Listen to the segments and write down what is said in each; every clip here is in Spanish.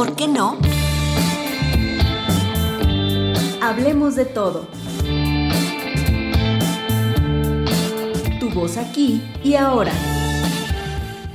por qué no? Hablemos de todo. Tu voz aquí y ahora.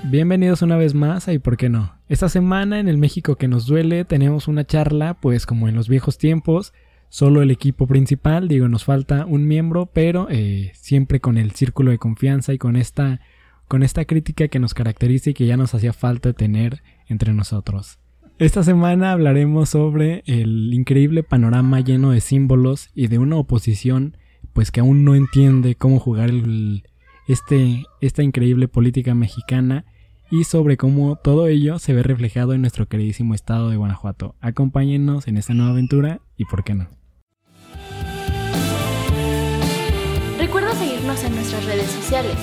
Bienvenidos una vez más a ¿Y por qué no? Esta semana en el México que nos duele tenemos una charla, pues como en los viejos tiempos, solo el equipo principal, digo, nos falta un miembro, pero eh, siempre con el círculo de confianza y con esta, con esta crítica que nos caracteriza y que ya nos hacía falta tener entre nosotros. Esta semana hablaremos sobre el increíble panorama lleno de símbolos y de una oposición pues que aún no entiende cómo jugar este, esta increíble política mexicana y sobre cómo todo ello se ve reflejado en nuestro queridísimo estado de Guanajuato. Acompáñennos en esta nueva aventura y por qué no. Recuerda seguirnos en nuestras redes sociales,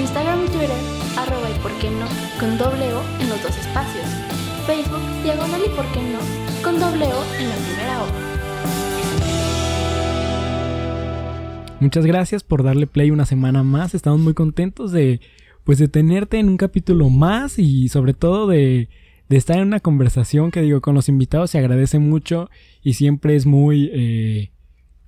Instagram y Twitter, arroba y por qué no, con doble O en los dos espacios, Facebook, diagonal y por qué no, con doble O en la primera O. Muchas gracias por darle play una semana más. Estamos muy contentos de pues de tenerte en un capítulo más y sobre todo de, de estar en una conversación que digo con los invitados se agradece mucho y siempre es muy eh,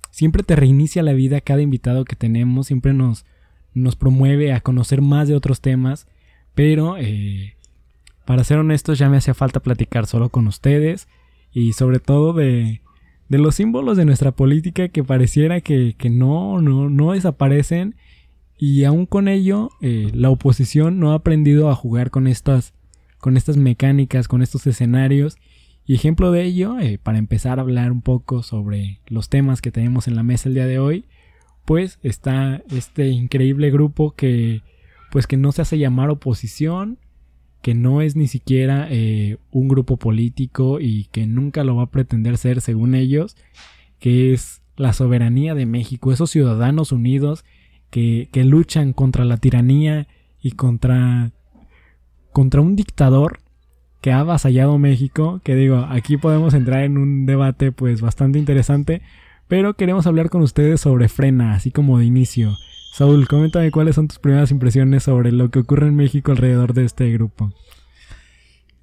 siempre te reinicia la vida cada invitado que tenemos siempre nos nos promueve a conocer más de otros temas pero eh, para ser honestos ya me hacía falta platicar solo con ustedes y sobre todo de los símbolos de nuestra política que pareciera que, que no, no, no desaparecen y aún con ello, eh, la oposición no ha aprendido a jugar con estas, con estas mecánicas, con estos escenarios. Y ejemplo de ello, eh, para empezar a hablar un poco sobre los temas que tenemos en la mesa el día de hoy, pues está este increíble grupo que, pues que no se hace llamar oposición, que no es ni siquiera eh, un grupo político y que nunca lo va a pretender ser según ellos, que es la soberanía de México, esos ciudadanos unidos que, luchan contra la tiranía y contra, contra un dictador que ha avasallado México, que digo, aquí podemos entrar en un debate pues bastante interesante, pero queremos hablar con ustedes sobre Frena, así como de inicio. Saúl, coméntame cuáles son tus primeras impresiones sobre lo que ocurre en México alrededor de este grupo.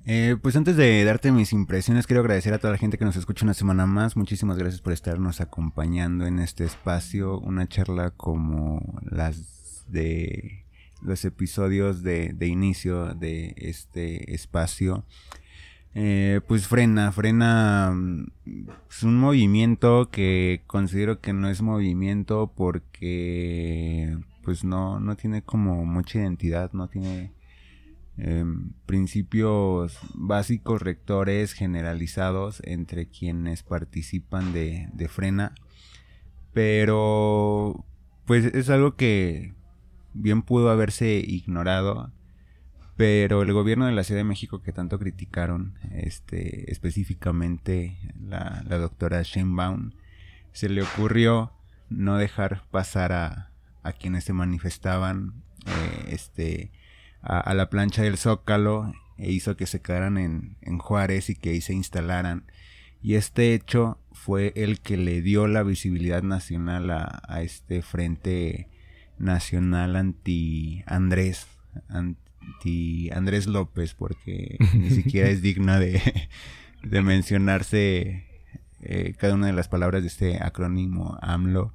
Eh, pues antes de darte mis impresiones, quiero agradecer a toda la gente que nos escucha una semana más. Muchísimas gracias por estarnos acompañando en este espacio. Una charla como las de los episodios de, inicio de este espacio. Eh, pues frena, frena es un movimiento que considero que no es movimiento porque pues no, no tiene como mucha identidad, no tiene Em, principios básicos rectores generalizados entre quienes participan de, frena. Pero pues es algo que bien pudo haberse ignorado pero el gobierno de la Ciudad de México que tanto criticaron este específicamente la, doctora Sheinbaum se le ocurrió no dejar pasar a, a quienes se manifestaban eh, este a, la plancha del Zócalo e hizo que se quedaran en, en Juárez y que ahí se instalaran. Y este hecho fue el que le dio la visibilidad nacional a, a este frente nacional anti Andrés, anti Andrés López, porque ni siquiera es digna de, de mencionarse eh, cada una de las palabras de este acrónimo AMLO.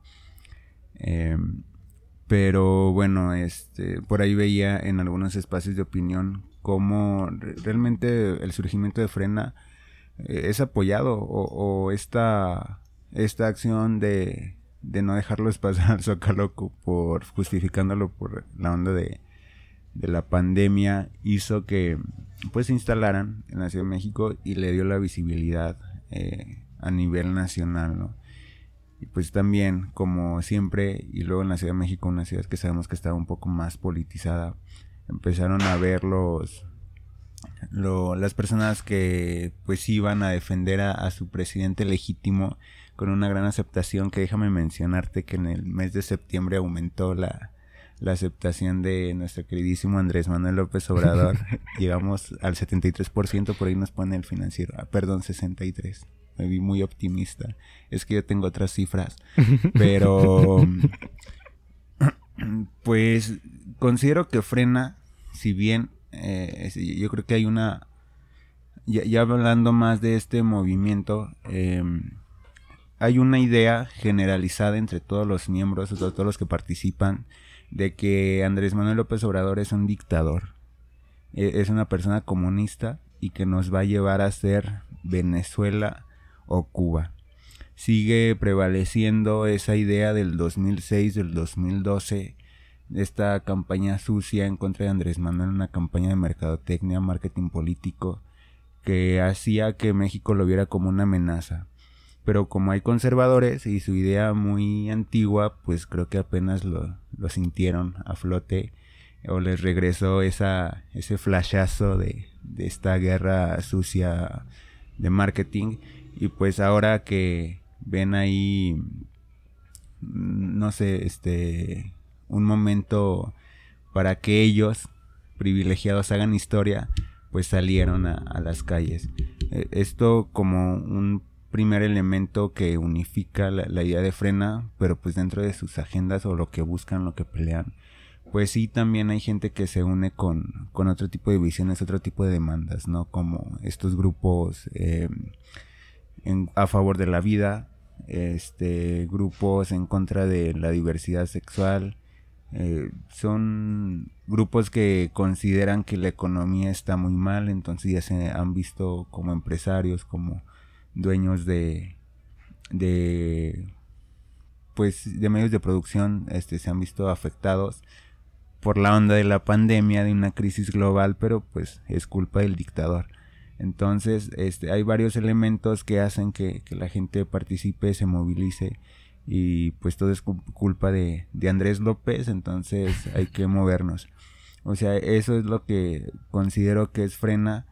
Eh, pero bueno, este, por ahí veía en algunos espacios de opinión cómo realmente el surgimiento de Frena eh, es apoyado o, esta, esta acción de, de no dejarlos pasar al Zócalo por justificándolo por la onda de, de la pandemia hizo que pues se instalaran en la Ciudad de México y le dio la visibilidad eh, a nivel nacional, ¿no? Y pues también, como siempre, y luego en la Ciudad de México, una ciudad que sabemos que estaba un poco más politizada, empezaron a ver los, las personas que pues iban a defender a, su presidente legítimo con una gran aceptación que déjame mencionarte que en el mes de septiembre aumentó la, la aceptación de nuestro queridísimo Andrés Manuel López Obrador. Llegamos al 73%, por ahí nos pone el financiero. Ah, perdón, 63 me vi muy optimista. Es que yo tengo otras cifras. Pero, pues, considero que frena, si bien eh, yo creo que hay una, ya, hablando más de este movimiento, em, hay una idea generalizada entre todos los miembros, todos los que participan, de que Andrés Manuel López Obrador es un dictador, e, es una persona comunista y que nos va a llevar a ser Venezuela o Cuba. Sigue prevaleciendo esa idea del 2006, del 2012, esta campaña sucia en contra de Andrés Manuel, una campaña de mercadotecnia, marketing político, que hacía que México lo viera como una amenaza. Pero como hay conservadores y su idea muy antigua, pues creo que apenas lo, lo sintieron a flote o les regresó esa, ese flashazo de, de esta guerra sucia de marketing. Y pues ahora que ven ahí, no sé, este, un momento para que ellos, privilegiados, hagan historia, pues salieron a, las calles. E, esto como un primer elemento que unifica la, idea de frena, pero pues dentro de sus agendas o lo que buscan, lo que pelean, pues sí también hay gente que se une con, con otro tipo de visiones, otro tipo de demandas, ¿no? Como estos grupos eh, a favor de la vida, este, grupos en contra de la diversidad sexual, eh, son grupos que consideran que la economía está muy mal, entonces ya se han visto como empresarios, como dueños de, de pues de medios de producción, este, se han visto afectados por la onda de la pandemia, de una crisis global, pero pues es culpa del dictador. Entonces, este, hay varios elementos que hacen que, que la gente participe, se movilice y pues todo es culpa de, de Andrés López, entonces hay que movernos. O sea, eso es lo que considero que es frena,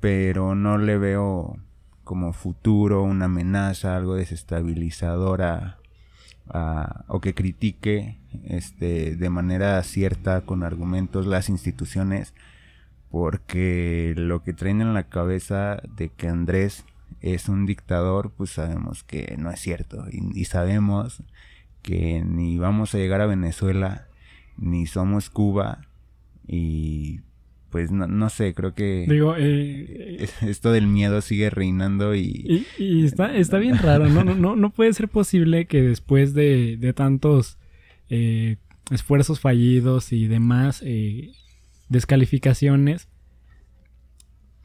pero no le veo como futuro, una amenaza, algo desestabilizadora o que critique este, de manera cierta, con argumentos, las instituciones, porque lo que traen en la cabeza de que Andrés es un dictador, pues sabemos que no es cierto. Y, sabemos que ni vamos a llegar a Venezuela, ni somos Cuba. Y pues no, sé, creo que Digo, eh, esto del miedo sigue reinando y... Y, está, está bien raro, ¿no? No, no, no puede ser posible que después de, de tantos eh, esfuerzos fallidos y demás eh, descalificaciones,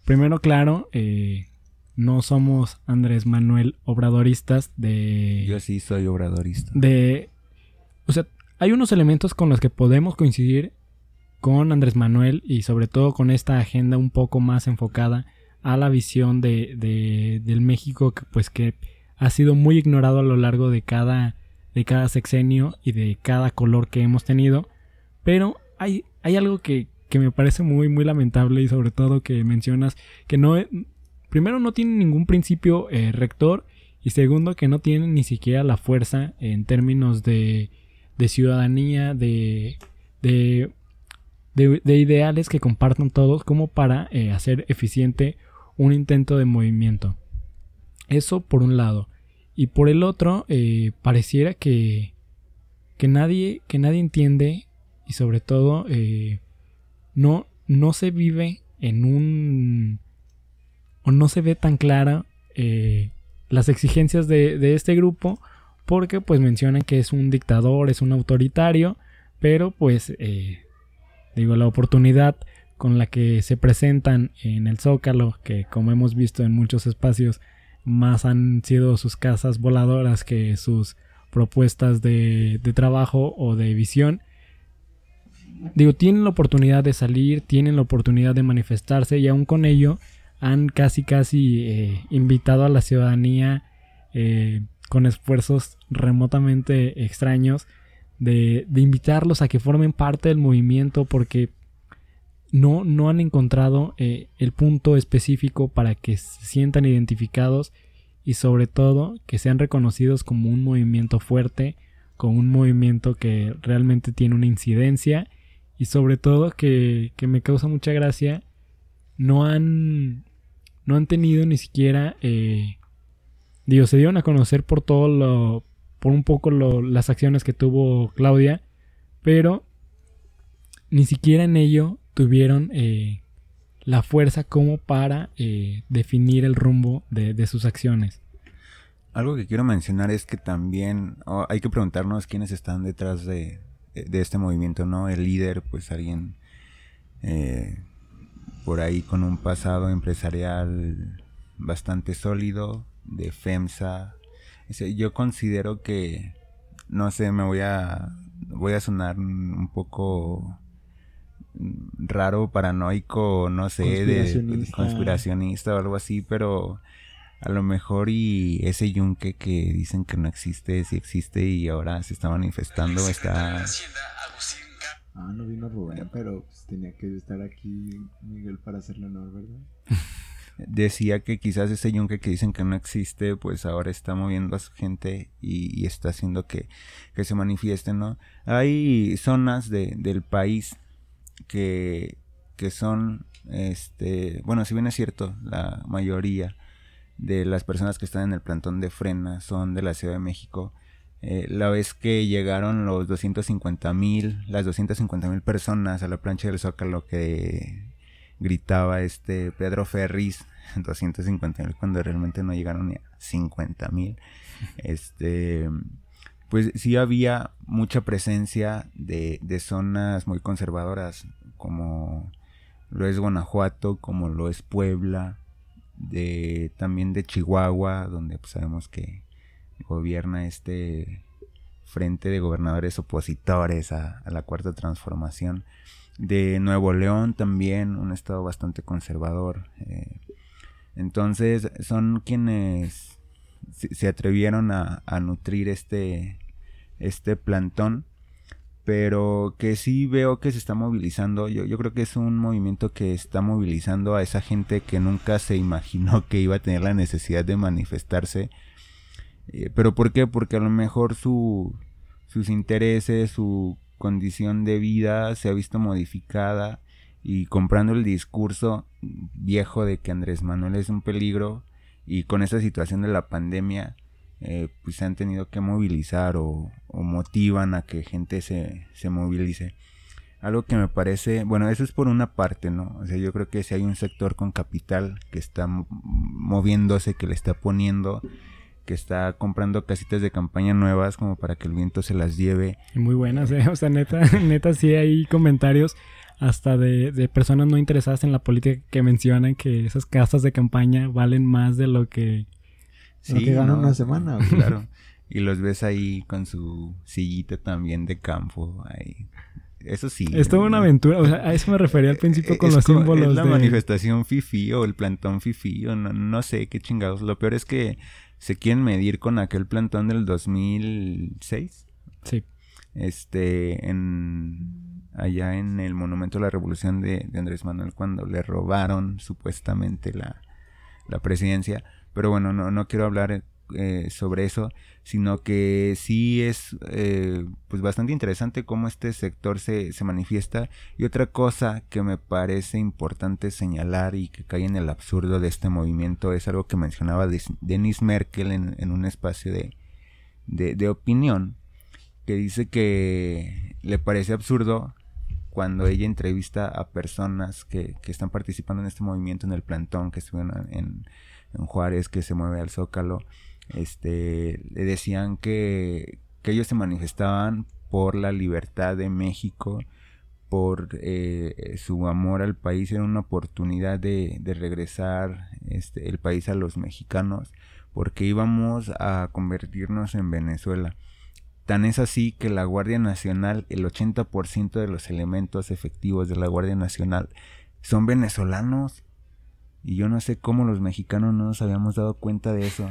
primero claro, no somos Andrés Manuel obradoristas de... Yo sí soy obradorista. De... O sea, hay unos elementos con los que podemos coincidir con Andrés Manuel y sobre todo con esta agenda un poco más enfocada a la visión de, de del México que pues que ha sido muy ignorado a lo largo de cada de cada sexenio y de cada color que hemos tenido. Pero hay, hay algo que, que me parece muy muy lamentable y sobre todo que mencionas que no primero no tienen ningún principio eh, rector y segundo que no tienen ni siquiera la fuerza en términos de, de ciudadanía, de, de, de, ideales que compartan todos como para eh, hacer eficiente un intento de movimiento. Eso por un lado. Y por el otro, eh, pareciera que, que, nadie, que nadie entiende y sobre todo no, no se vive en un o no se ve tan clara eh, las exigencias de, este grupo porque pues mencionan que es un dictador, es un autoritario, pero pues eh, digo la oportunidad con la que se presentan en el Zócalo, que como hemos visto en muchos espacios más han sido sus casas voladoras que sus propuestas de, de trabajo o de visión, digo, tienen la oportunidad de salir, tienen la oportunidad de manifestarse y aún con ello han casi casi eh, invitado a la ciudadanía eh, con esfuerzos remotamente extraños de, invitarlos a que formen parte del movimiento porque no, no han encontrado eh, el punto específico para que se sientan identificados y sobre todo que sean reconocidos como un movimiento fuerte, como un movimiento que realmente tiene una incidencia y sobre todo que, que me causa mucha gracia no han no han tenido ni siquiera, eh, digo, se dieron a conocer por todo lo, por un poco las acciones que tuvo Claudia, pero ni siquiera en ello tuvieron eh, la fuerza como para eh, definir el rumbo de, sus acciones. Algo que quiero mencionar es que también hay que preguntarnos quiénes están detrás de, este movimiento, ¿no? El líder, pues alguien eh, por ahí con un pasado empresarial bastante sólido, de FEMSA. Yo considero que, no sé, me voy a, voy a sonar un poco raro, paranoico, no sé, de conspiracionista o algo así, pero a lo mejor y ese yunque que dicen que no existe, sí existe y ahora se está manifestando, está... Ah, no vino Rubén, pero pues, tenía que estar aquí Miguel para hacerlo honor, ¿verdad? Decía que quizás ese yunque que dicen que no existe, pues ahora está moviendo a su gente y, está haciendo que, que, se manifieste, ¿no? Hay zonas de, del país que, que son, este, bueno, si bien es cierto, la mayoría de las personas que están en el plantón de frena son de la Ciudad de México, eh, la vez que llegaron los 250 mil, las 250 mil personas a la plancha del Zócalo que gritaba este Pedro Ferris, 250 mil cuando realmente no llegaron ni a 50 mil, este pues sí había mucha presencia de, de zonas muy conservadoras, como lo es Guanajuato, como lo es Puebla, de también de Chihuahua, donde pues, sabemos que gobierna este frente de gobernadores opositores a, la cuarta transformación. De Nuevo León también, un estado bastante conservador. Eh, entonces son quienes se atrevieron a, nutrir este, este plantón, pero que sí veo que se está movilizando. Yo, yo creo que es un movimiento que está movilizando a esa gente que nunca se imaginó que iba a tener la necesidad de manifestarse. Eh, pero ¿por qué? Porque a lo mejor su, sus intereses, su condición de vida se ha visto modificada y comprando el discurso viejo de que Andrés Manuel es un peligro, y con esta situación de la pandemia eh, pues se han tenido que movilizar o, motivan a que gente se, se, movilice. Algo que me parece, bueno, eso es por una parte, ¿no? O sea, yo creo que si hay un sector con capital que está moviéndose, que le está poniendo, que está comprando casitas de campaña nuevas como para que el viento se las lleve. Muy buenas, ¿eh? O sea, neta, neta sí hay comentarios hasta de, personas no interesadas en la política que mencionan que esas casas de campaña valen más de lo que, sí, ganan una semana. Claro. Y los ves ahí con su sillita también de campo. Ahí. Eso sí. Es toda una aventura. O sea, a eso me refería al principio con los símbolos. Es la manifestación fifi o el plantón fifi o no, no sé qué chingados. Lo peor es que se quieren medir con aquel plantón del 2006. Sí. Este, en allá en el Monumento a la Revolución de, Andrés Manuel cuando le robaron supuestamente la, presidencia. Pero bueno, no, no quiero hablar eh, sobre eso, sino que sí es eh, pues bastante interesante cómo este sector se, se, manifiesta. Y otra cosa que me parece importante señalar y que cae en el absurdo de este movimiento es algo que mencionaba Denis Merkel en, un espacio de, de, de opinión, que dice que le parece absurdo cuando ella entrevista a personas que, que, están participando en este movimiento en el plantón, que estuvieron en, en Juárez, que se mueve al Zócalo, este, le decían que, que ellos se manifestaban por la libertad de México, por eh, su amor al país, era una oportunidad de, de regresar este, el país a los mexicanos, porque íbamos a convertirnos en Venezuela. Tan es así que la Guardia Nacional, el 80% de los elementos efectivos de la Guardia Nacional son venezolanos. Y yo no sé cómo los mexicanos no nos habíamos dado cuenta de eso.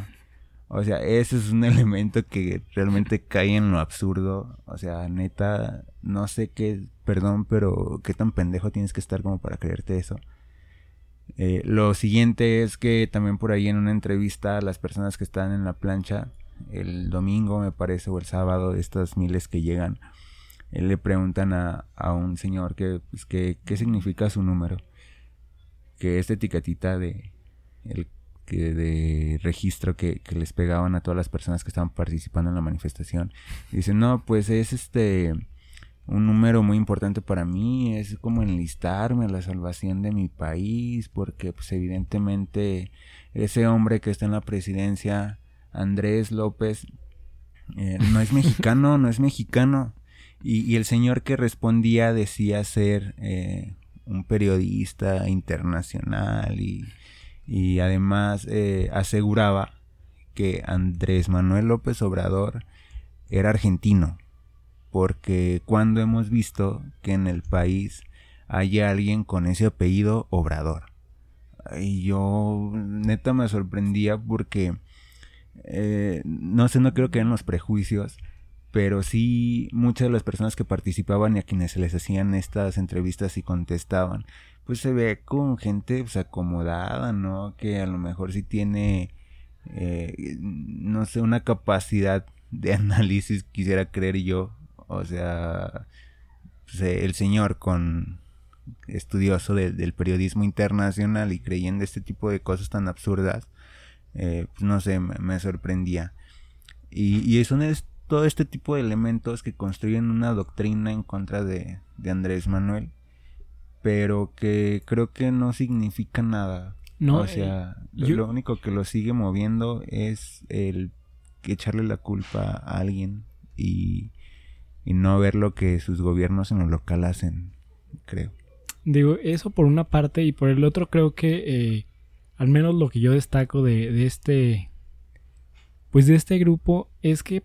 O sea, ese es un elemento que realmente cae en lo absurdo. O sea, neta, no sé qué, perdón, pero qué tan pendejo tienes que estar como para creerte eso. Eh, lo siguiente es que también por ahí en una entrevista las personas que están en la plancha el domingo, me parece, o el sábado, de estas miles que llegan, él le preguntan a, a un señor que, pues, que, qué significa su número. Que esta etiquetita de, el, que de registro que, que, les pegaban a todas las personas que estaban participando en la manifestación. Dicen, no, pues es este un número muy importante para mí, es como enlistarme a la salvación de mi país, porque pues evidentemente ese hombre que está en la presidencia, Andrés López, eh, no es mexicano, no es mexicano. Y, el señor que respondía decía ser eh, un periodista internacional y, y además eh, aseguraba que Andrés Manuel López Obrador era argentino porque cuando hemos visto que en el país hay alguien con ese apellido Obrador. Y yo neta me sorprendía porque eh, no sé, no creo que eran los prejuicios, pero sí muchas de las personas que participaban y a quienes se les hacían estas entrevistas y contestaban, pues se ve con gente pues, acomodada, ¿no? Que a lo mejor sí tiene, eh, no sé, una capacidad de análisis, quisiera creer yo, o sea, pues, eh, el señor con estudioso del periodismo internacional y creyendo este tipo de cosas tan absurdas, eh, pues, no sé, me, sorprendía. Y, y son todo este tipo de elementos que construyen una doctrina en contra de, de Andrés Manuel, pero que creo que no significa nada. No, o sea, eh, lo, único que lo sigue moviendo es el echarle la culpa a alguien y, y no ver lo que sus gobiernos en lo local hacen, creo. Digo, eso por una parte y por el otro creo que eh, al menos lo que yo destaco de, de, este, pues de este grupo es que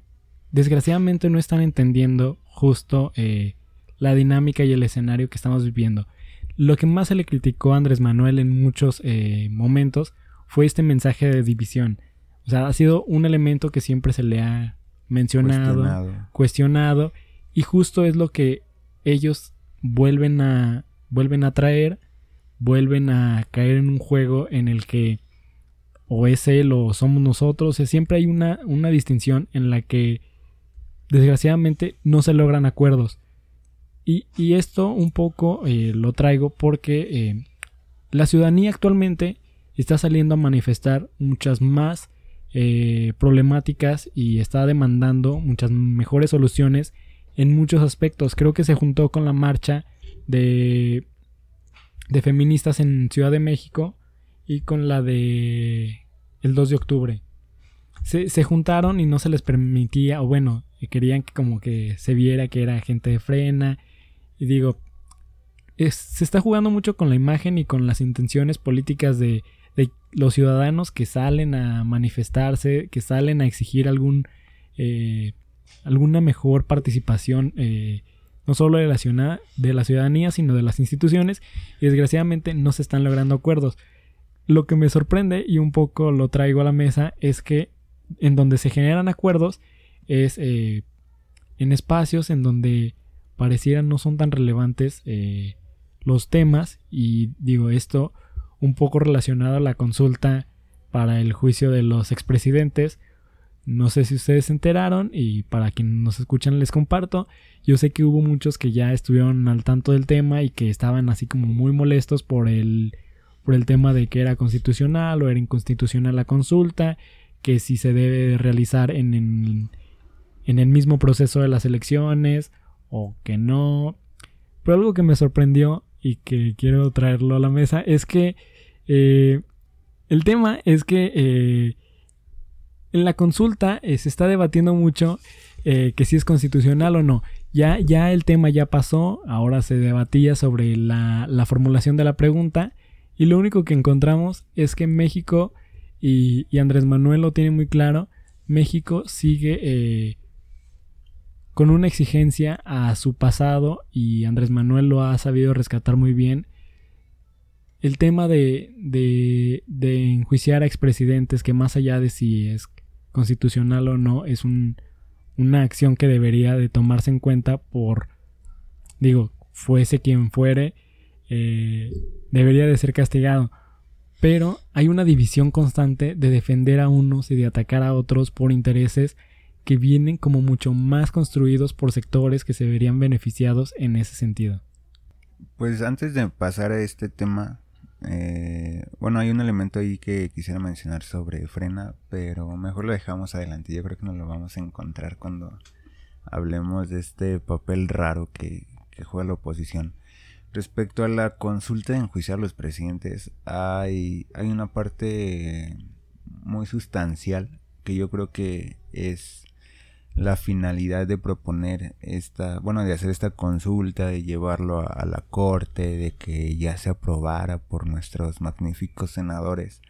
desgraciadamente no están entendiendo justo eh, la dinámica y el escenario que estamos viviendo. Lo que más se le criticó a Andrés Manuel en muchos eh, momentos fue este mensaje de división. O sea, ha sido un elemento que siempre se le ha mencionado, cuestionado y justo es lo que ellos vuelven a, vuelven a traer, vuelven a caer en un juego en el que o es él o somos nosotros. O siempre hay una, una distinción en la que desgraciadamente no se logran acuerdos. Y, y esto un poco eh, lo traigo porque eh, la ciudadanía actualmente está saliendo a manifestar muchas más eh, problemáticas y está demandando muchas mejores soluciones en muchos aspectos. Creo que se juntó con la marcha de, de feministas en Ciudad de México y con la de el 2 de octubre. Se, se, juntaron y no se les permitía, o bueno, querían que como que se viera que era gente de frena. Y digo, se está jugando mucho con la imagen y con las intenciones políticas de, de, los ciudadanos que salen a manifestarse, que salen a exigir algún eh, alguna mejor participación eh, no solo de la, de la ciudadanía, sino de las instituciones, y desgraciadamente no se están logrando acuerdos. Lo que me sorprende, y un poco lo traigo a la mesa, es que en donde se generan acuerdos es eh, en espacios en donde parecieran no son tan relevantes eh, los temas, y digo esto un poco relacionado a la consulta para el juicio de los expresidentes, no sé si ustedes se enteraron y para quienes nos escuchan les comparto. Yo sé que hubo muchos que ya estuvieron al tanto del tema y que estaban así como muy molestos por el, por el tema de que era constitucional o era inconstitucional la consulta, que si se debe realizar en, en el mismo proceso de las elecciones o que no. Pero algo que me sorprendió y que quiero traerlo a la mesa es que eh, el tema es que eh, en la consulta eh, se está debatiendo mucho que si es constitucional o no. Ya, ya el tema ya pasó, ahora se debatía sobre la, formulación de la pregunta y lo único que encontramos es que México, y, Andrés Manuel lo tiene muy claro, México sigue con una exigencia a su pasado y Andrés Manuel lo ha sabido rescatar muy bien. El tema de, de, de enjuiciar a expresidentes, que más allá de si es constitucional o no, es una acción que debería de tomarse en cuenta por, digo, fuese quien fuere, eh, debería de ser castigado. Pero hay una división constante de defender a unos y de atacar a otros por intereses que vienen como mucho más construidos por sectores que se verían beneficiados en ese sentido. Pues antes de pasar a este tema, eh, bueno, hay un elemento ahí que quisiera mencionar sobre frena, pero mejor lo dejamos adelante. Yo creo que nos lo vamos a encontrar cuando hablemos de este papel raro que, juega la oposición. Respecto a la consulta de enjuiciar a los presidentes, hay, hay una parte muy sustancial que yo creo que es la finalidad de proponer esta, bueno, de hacer esta consulta, de llevarlo a, la corte, de que ya se aprobara por nuestros magníficos senadores.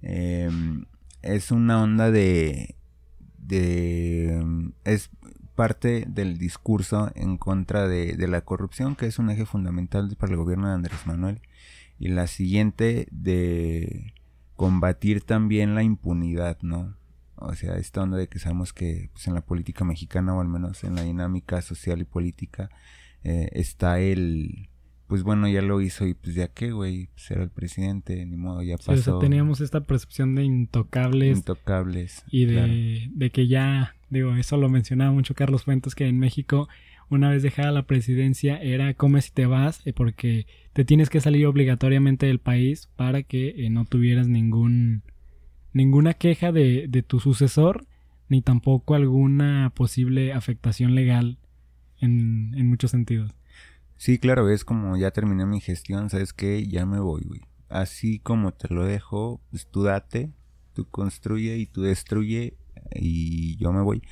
Em, es una onda de, de, es parte del discurso en contra de, de la corrupción, que es un eje fundamental para el gobierno de Andrés Manuel. Y la siguiente de combatir también la impunidad, ¿no? O sea, esta onda de que sabemos que pues, en la política mexicana, o al menos en la dinámica social y política, eh, está el, pues bueno, ya lo hizo y pues ya qué, güey, pues era el presidente, ni modo, ya pasó. o sea, teníamos esta percepción de intocables. Intocables. Y de, de que ya, digo, eso lo mencionaba mucho Carlos Fuentes, que en México, una vez dejada la presidencia, era come si te vas, eh, porque te tienes que salir obligatoriamente del país para que eh, no tuvieras ningún ninguna queja de, de tu sucesor, ni tampoco alguna posible afectación legal en, en muchos sentidos. Sí, claro, es como ya terminé mi gestión, ¿sabes qué? Ya me voy, güey. Así como te lo dejo, pues tú date, tú construye y tú destruye y yo me voy.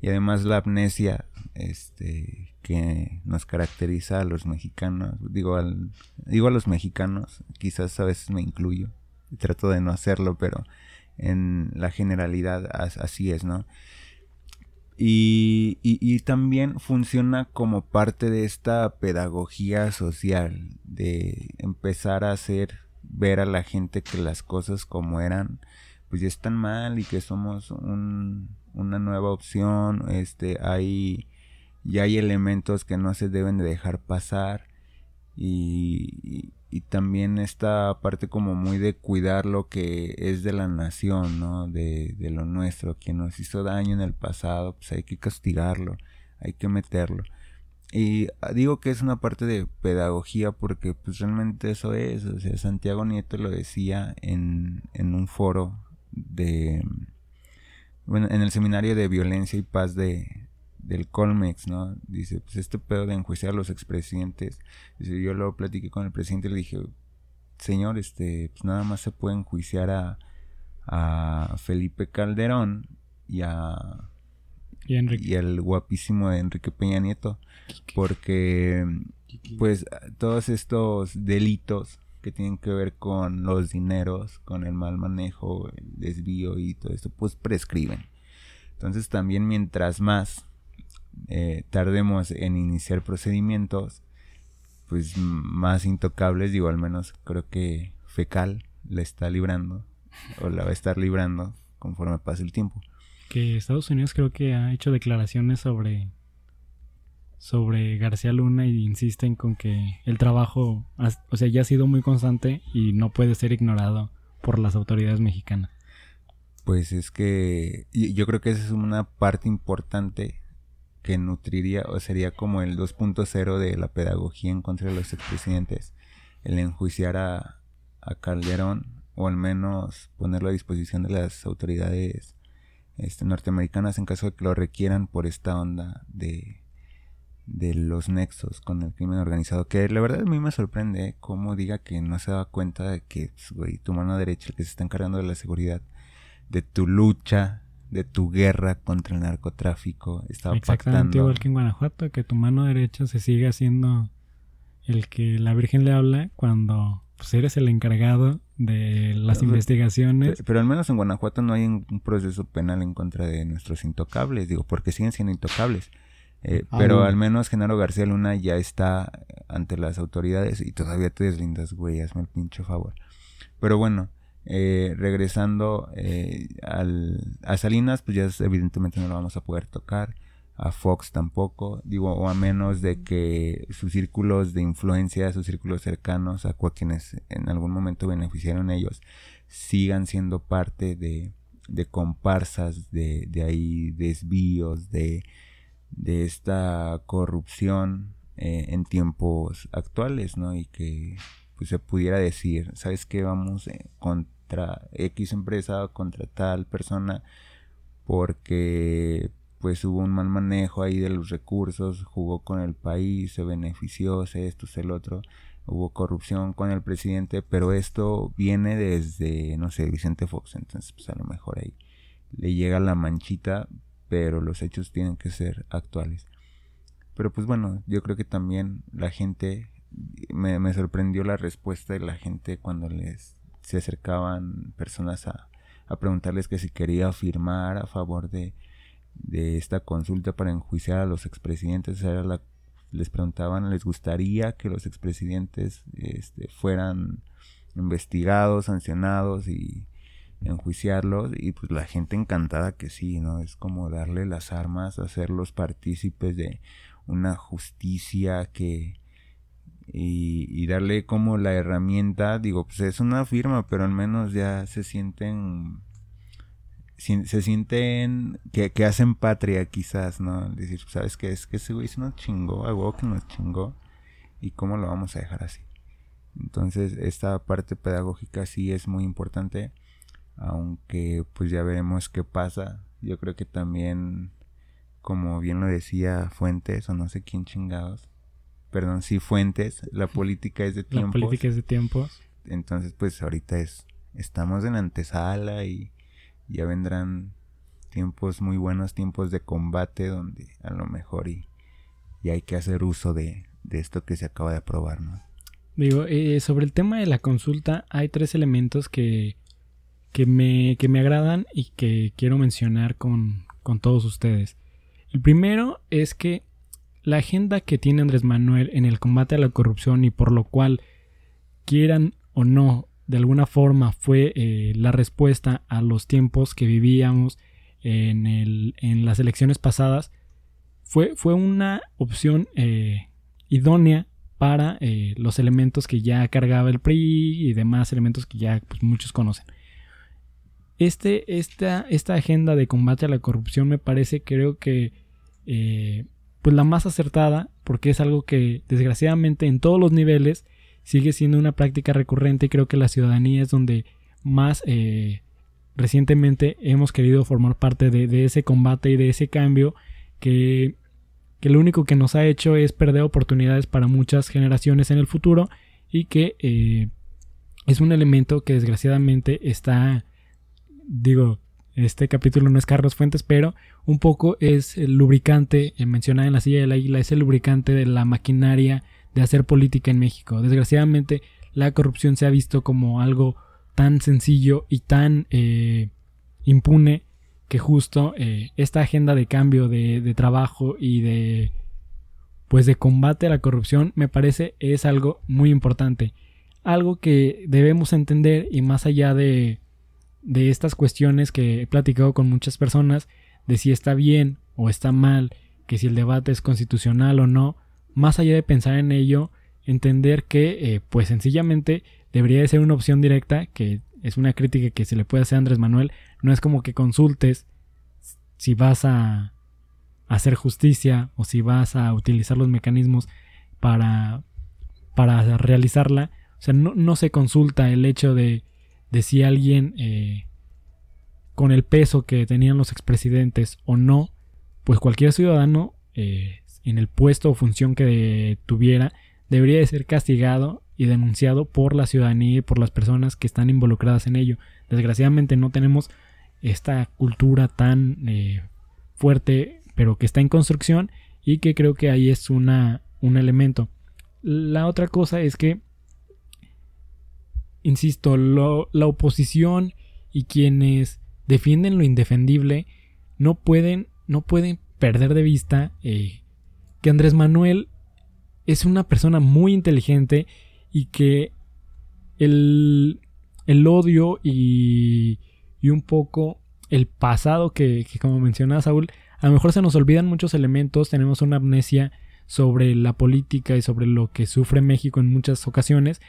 Y además la amnesia este que nos caracteriza a los mexicanos, digo al digo a los mexicanos, quizás a veces me incluyo, trato de no hacerlo, pero en la generalidad así es, ¿no? Y, y, también funciona como parte de esta pedagogía social, de empezar a hacer ver a la gente que las cosas como eran, pues ya están mal y que somos un, una nueva opción, este, hay, ya hay elementos que no se deben de dejar pasar y, y también esta parte como muy de cuidar lo que es de la nación, ¿no? De, de, lo nuestro, quien nos hizo daño en el pasado, pues hay que castigarlo, hay que meterlo. Y digo que es una parte de pedagogía porque pues realmente eso es, o sea, Santiago Nieto lo decía en, en un foro de, bueno, en el seminario de violencia y paz de, del Colmex, ¿no? Dice, pues este pedo de enjuiciar a los expresidentes. Dice, yo lo platiqué con el presidente y le dije, señor, este, pues nada más se puede enjuiciar a, a Felipe Calderón y a y, y el guapísimo de Enrique Peña Nieto, porque pues todos estos delitos que tienen que ver con los dineros, con el mal manejo, el desvío y todo esto, pues prescriben. Entonces también mientras más eh, tardemos en iniciar procedimientos, pues más intocables, digo, al menos creo que Fecal la está librando, o la va a estar librando conforme pase el tiempo. Que Estados Unidos creo que ha hecho declaraciones sobre sobre García Luna y insisten con que el trabajo, o sea, ya ha sido muy constante y no puede ser ignorado por las autoridades mexicanas. Pues es que yo creo que esa es una parte importante que nutriría o sería como el 2.0 de la pedagogía en contra de los expresidentes, el enjuiciar a, a Calderón o al menos ponerlo a disposición de las autoridades este, norteamericanas en caso de que lo requieran por esta onda de, de los nexos con el crimen organizado. Que la verdad a mí me sorprende cómo diga que no se da cuenta de que pues, tu mano derecha, el que se está encargando de la seguridad, de tu lucha de tu guerra contra el narcotráfico. Estaba Exactamente igual que en Guanajuato, que tu mano derecha se sigue haciendo el que la Virgen le habla cuando pues, eres el encargado de las investigaciones. Pero, al menos en Guanajuato no hay un proceso penal en contra de nuestros intocables, digo, porque siguen siendo intocables. Eh, ah, pero al menos Genaro García Luna ya está ante las autoridades y todavía te deslindas, güey, hazme el pinche favor. Pero bueno, eh, regresando eh, al, a Salinas, pues ya evidentemente no lo vamos a poder tocar. A Fox tampoco, digo, o a menos de que sus círculos de influencia, sus círculos cercanos, a quienes en algún momento beneficiaron ellos, sigan siendo parte de, de comparsas, de, de ahí desvíos, de, de esta corrupción eh, en tiempos actuales, ¿no? Y que pues se pudiera decir, ¿sabes qué? Vamos con X empresa o contra tal persona porque pues hubo un mal manejo ahí de los recursos, jugó con el país, se benefició, se esto, se el otro, hubo corrupción con el presidente, pero esto viene desde, no sé, Vicente Fox, entonces pues a lo mejor ahí le llega la manchita, pero los hechos tienen que ser actuales. Pero pues bueno, yo creo que también la gente, me, me sorprendió la respuesta de la gente cuando les se acercaban personas a, a preguntarles que si quería firmar a favor de, de esta consulta para enjuiciar a los expresidentes. Era la, les preguntaban, ¿les gustaría que los expresidentes este, fueran investigados, sancionados y enjuiciarlos? Y pues la gente encantada que sí, ¿no? Es como darle las armas, hacerlos partícipes de una justicia que... Y, darle como la herramienta, digo, pues es una firma, pero al menos ya se sienten se sienten que, hacen patria quizás, ¿no? Decir, ¿sabes qué? Es que ese güey se nos chingó, algo que nos chingó. ¿Y cómo lo vamos a dejar así? Entonces, esta parte pedagógica sí es muy importante. Aunque pues ya veremos qué pasa. Yo creo que también, como bien lo decía Fuentes, o no sé quién chingados. Perdón, sí, Fuentes, la política es de tiempos. La política es de tiempos. Entonces, pues ahorita es, estamos en antesala y ya vendrán tiempos muy buenos, tiempos de combate donde a lo mejor y, hay que hacer uso de, esto que se acaba de aprobar, ¿no? Digo, eh, sobre el tema de la consulta hay tres elementos que, que, me, que me agradan y que quiero mencionar con, con todos ustedes. El primero es que la agenda que tiene Andrés Manuel en el combate a la corrupción y por lo cual quieran o no de alguna forma fue eh, la respuesta a los tiempos que vivíamos en, las elecciones pasadas, fue, fue una opción eh, idónea para eh, los elementos que ya cargaba el PRI y demás elementos que ya pues, muchos conocen. Este, esta, esta, agenda de combate a la corrupción me parece, creo que, pues la más acertada, porque es algo que desgraciadamente en todos los niveles sigue siendo una práctica recurrente y creo que la ciudadanía es donde más eh, recientemente hemos querido formar parte de, ese combate y de ese cambio que, que, lo único que nos ha hecho es perder oportunidades para muchas generaciones en el futuro y que eh, es un elemento que desgraciadamente está, digo, este capítulo no es Carlos Fuentes, pero un poco es el lubricante, eh, mencionado en la silla de la isla, es el lubricante de la maquinaria de hacer política en México. Desgraciadamente, la corrupción se ha visto como algo tan sencillo y tan eh, impune que justo eh, esta agenda de cambio de, trabajo y de pues de combate a la corrupción me parece es algo muy importante algo que debemos entender y más allá de, de estas cuestiones que he platicado con muchas personas de si está bien o está mal que si el debate es constitucional o no más allá de pensar en ello, entender que eh, pues sencillamente debería de ser una opción directa, que es una crítica que se le puede hacer a Andrés Manuel, no es como que consultes si vas a hacer justicia o si vas a utilizar los mecanismos para, para realizarla. O sea, no, se consulta el hecho de, de si alguien eh, con el peso que tenían los expresidentes o no, pues cualquier ciudadano eh, en el puesto o función que tuviera, debería de ser castigado y denunciado por la ciudadanía y por las personas que están involucradas en ello. Desgraciadamente no tenemos esta cultura tan eh, fuerte, pero que está en construcción y que creo que ahí es una, un elemento. La otra cosa es que, insisto, la oposición y quienes defienden lo indefendible no pueden, no pueden perder de vista eh, que Andrés Manuel es una persona muy inteligente y que el, el odio y, y, un poco el pasado que, que, como menciona Saúl, a lo mejor se nos olvidan muchos elementos, tenemos una amnesia sobre la política y sobre lo que sufre México en muchas ocasiones,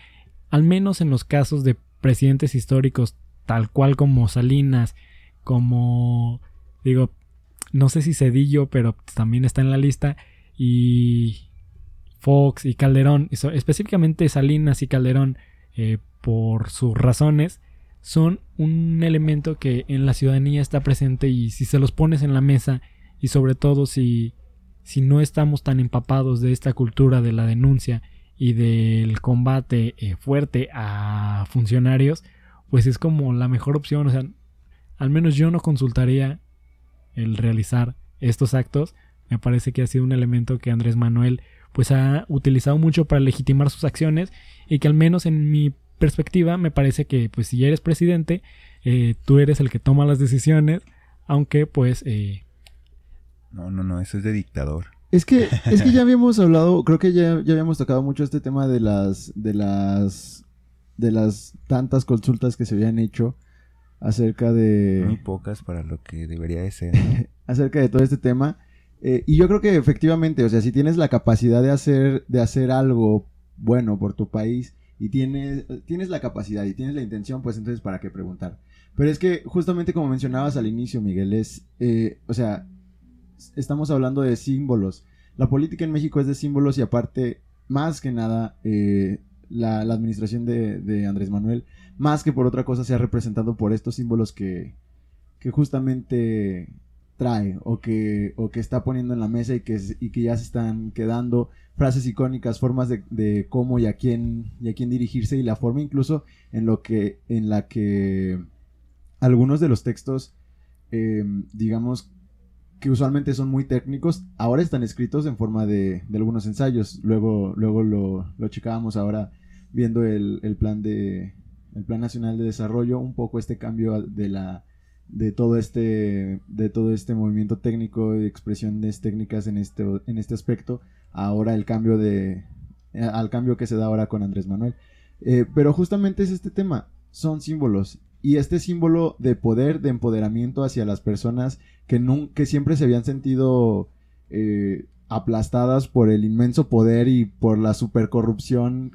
al menos en los casos de presidentes históricos tal cual como Salinas, como digo, no sé si Cedillo, pero también está en la lista, y Fox y Calderón, específicamente Salinas y Calderón, eh, por sus razones, son un elemento que en la ciudadanía está presente y si se los pones en la mesa y sobre todo si, si no estamos tan empapados de esta cultura de la denuncia y del combate eh, fuerte a funcionarios, pues es como la mejor opción. O sea, al menos yo no consultaría el realizar estos actos. Me parece que ha sido un elemento que Andrés Manuel pues ha utilizado mucho para legitimar sus acciones y que al menos en mi perspectiva me parece que pues si eres presidente eh, tú eres el que toma las decisiones aunque pues eh, no no no eso es de dictador es que, es que ya habíamos hablado, creo que ya, ya habíamos tocado mucho este tema de las, de las, de las tantas consultas que se habían hecho acerca de... Muy pocas para lo que debería de ser. acerca de todo este tema. Eh, y yo creo que efectivamente, o sea, si tienes la capacidad de hacer, de hacer algo bueno por tu país y tienes, tienes la capacidad y tienes la intención, pues entonces para qué preguntar. Pero es que justamente como mencionabas al inicio, Miguel, es, eh, o sea, estamos hablando de símbolos. La política en México es de símbolos y aparte, más que nada, eh, la, administración de, Andrés Manuel, más que por otra cosa, se ha representado por estos símbolos que, que justamente trae o que, o que está poniendo en la mesa y que, y que ya se están quedando frases icónicas, formas de, cómo y a quién y a quién dirigirse y la forma incluso en lo que en la que algunos de los textos eh, digamos que usualmente son muy técnicos, ahora están escritos en forma de, algunos ensayos. Luego, luego lo, lo checábamos ahora viendo el, plan de el plan nacional de desarrollo, un poco este cambio de la de todo este de todo este movimiento técnico y expresiones técnicas en este en este aspecto ahora el cambio de al cambio que se da ahora con Andrés Manuel eh, pero justamente es este tema son símbolos y este símbolo de poder, de empoderamiento hacia las personas que, que siempre se habían sentido eh, aplastadas por el inmenso poder y por la supercorrupción,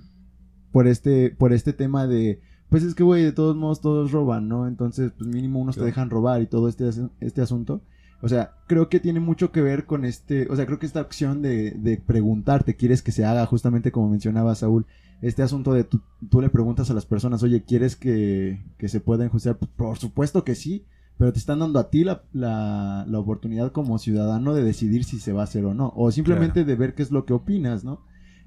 por este, por este tema de, pues es que, güey, de todos modos todos roban, ¿no? Entonces, pues mínimo unos te dejan robar y todo este, este asunto. O sea, creo que tiene mucho que ver con este, o sea, creo que esta acción de, de preguntarte, ¿quieres que se haga? Justamente como mencionaba Saúl, este asunto de tú, le preguntas a las personas, oye, ¿quieres que, se pueda enjuiciar? Por supuesto que sí, pero te están dando a ti la, la, oportunidad como ciudadano de decidir si se va a hacer o no, o simplemente de ver qué es lo que opinas, ¿no?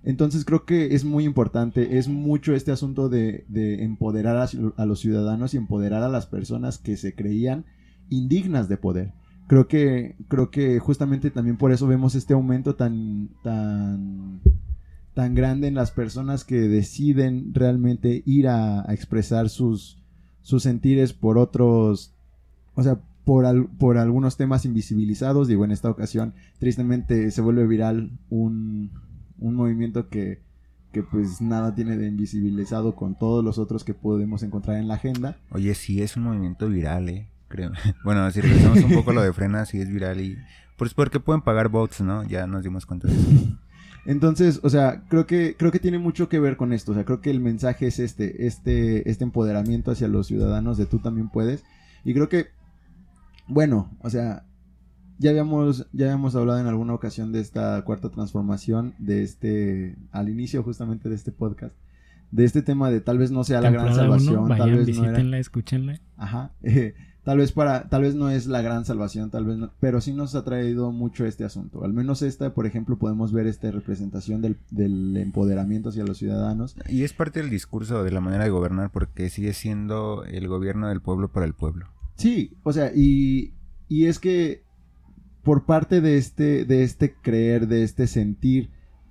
Entonces creo que es muy importante, es mucho este asunto de, de empoderar a, a, los ciudadanos y empoderar a las personas que se creían indignas de poder. Creo que, creo que justamente también por eso vemos este aumento tan, tan tan grande en las personas que deciden realmente ir a, expresar sus, sus sentires por otros, o sea, por, por algunos temas invisibilizados. Digo, en esta ocasión, tristemente se vuelve viral un, un movimiento que, que pues nada tiene de invisibilizado con todos los otros que podemos encontrar en la agenda. Oye, sí es un movimiento viral, eh, creo. bueno, si revisamos un poco lo de Frena, sí es viral y... Pues porque pueden pagar bots, ¿no? Ya nos dimos cuenta de eso. Entonces, o sea, creo que, creo que tiene mucho que ver con esto. O sea, creo que el mensaje es este, este, este empoderamiento hacia los ciudadanos de tú también puedes. Y creo que, bueno, o sea, ya habíamos, ya habíamos hablado en alguna ocasión de esta cuarta transformación, de este, al inicio justamente de este podcast, de este tema de tal vez no sea la gran salvación, tal vez visítenla, no escúchenla. Ajá. Eh, tal vez para, tal vez no es la gran salvación, tal vez no, pero sí nos ha traído mucho este asunto. Al menos esta, por ejemplo, podemos ver esta representación del, del, empoderamiento hacia los ciudadanos. Y es parte del discurso de la manera de gobernar porque sigue siendo el gobierno del pueblo para el pueblo. Sí, o sea, y, y es que por parte de este, de este creer, de este sentir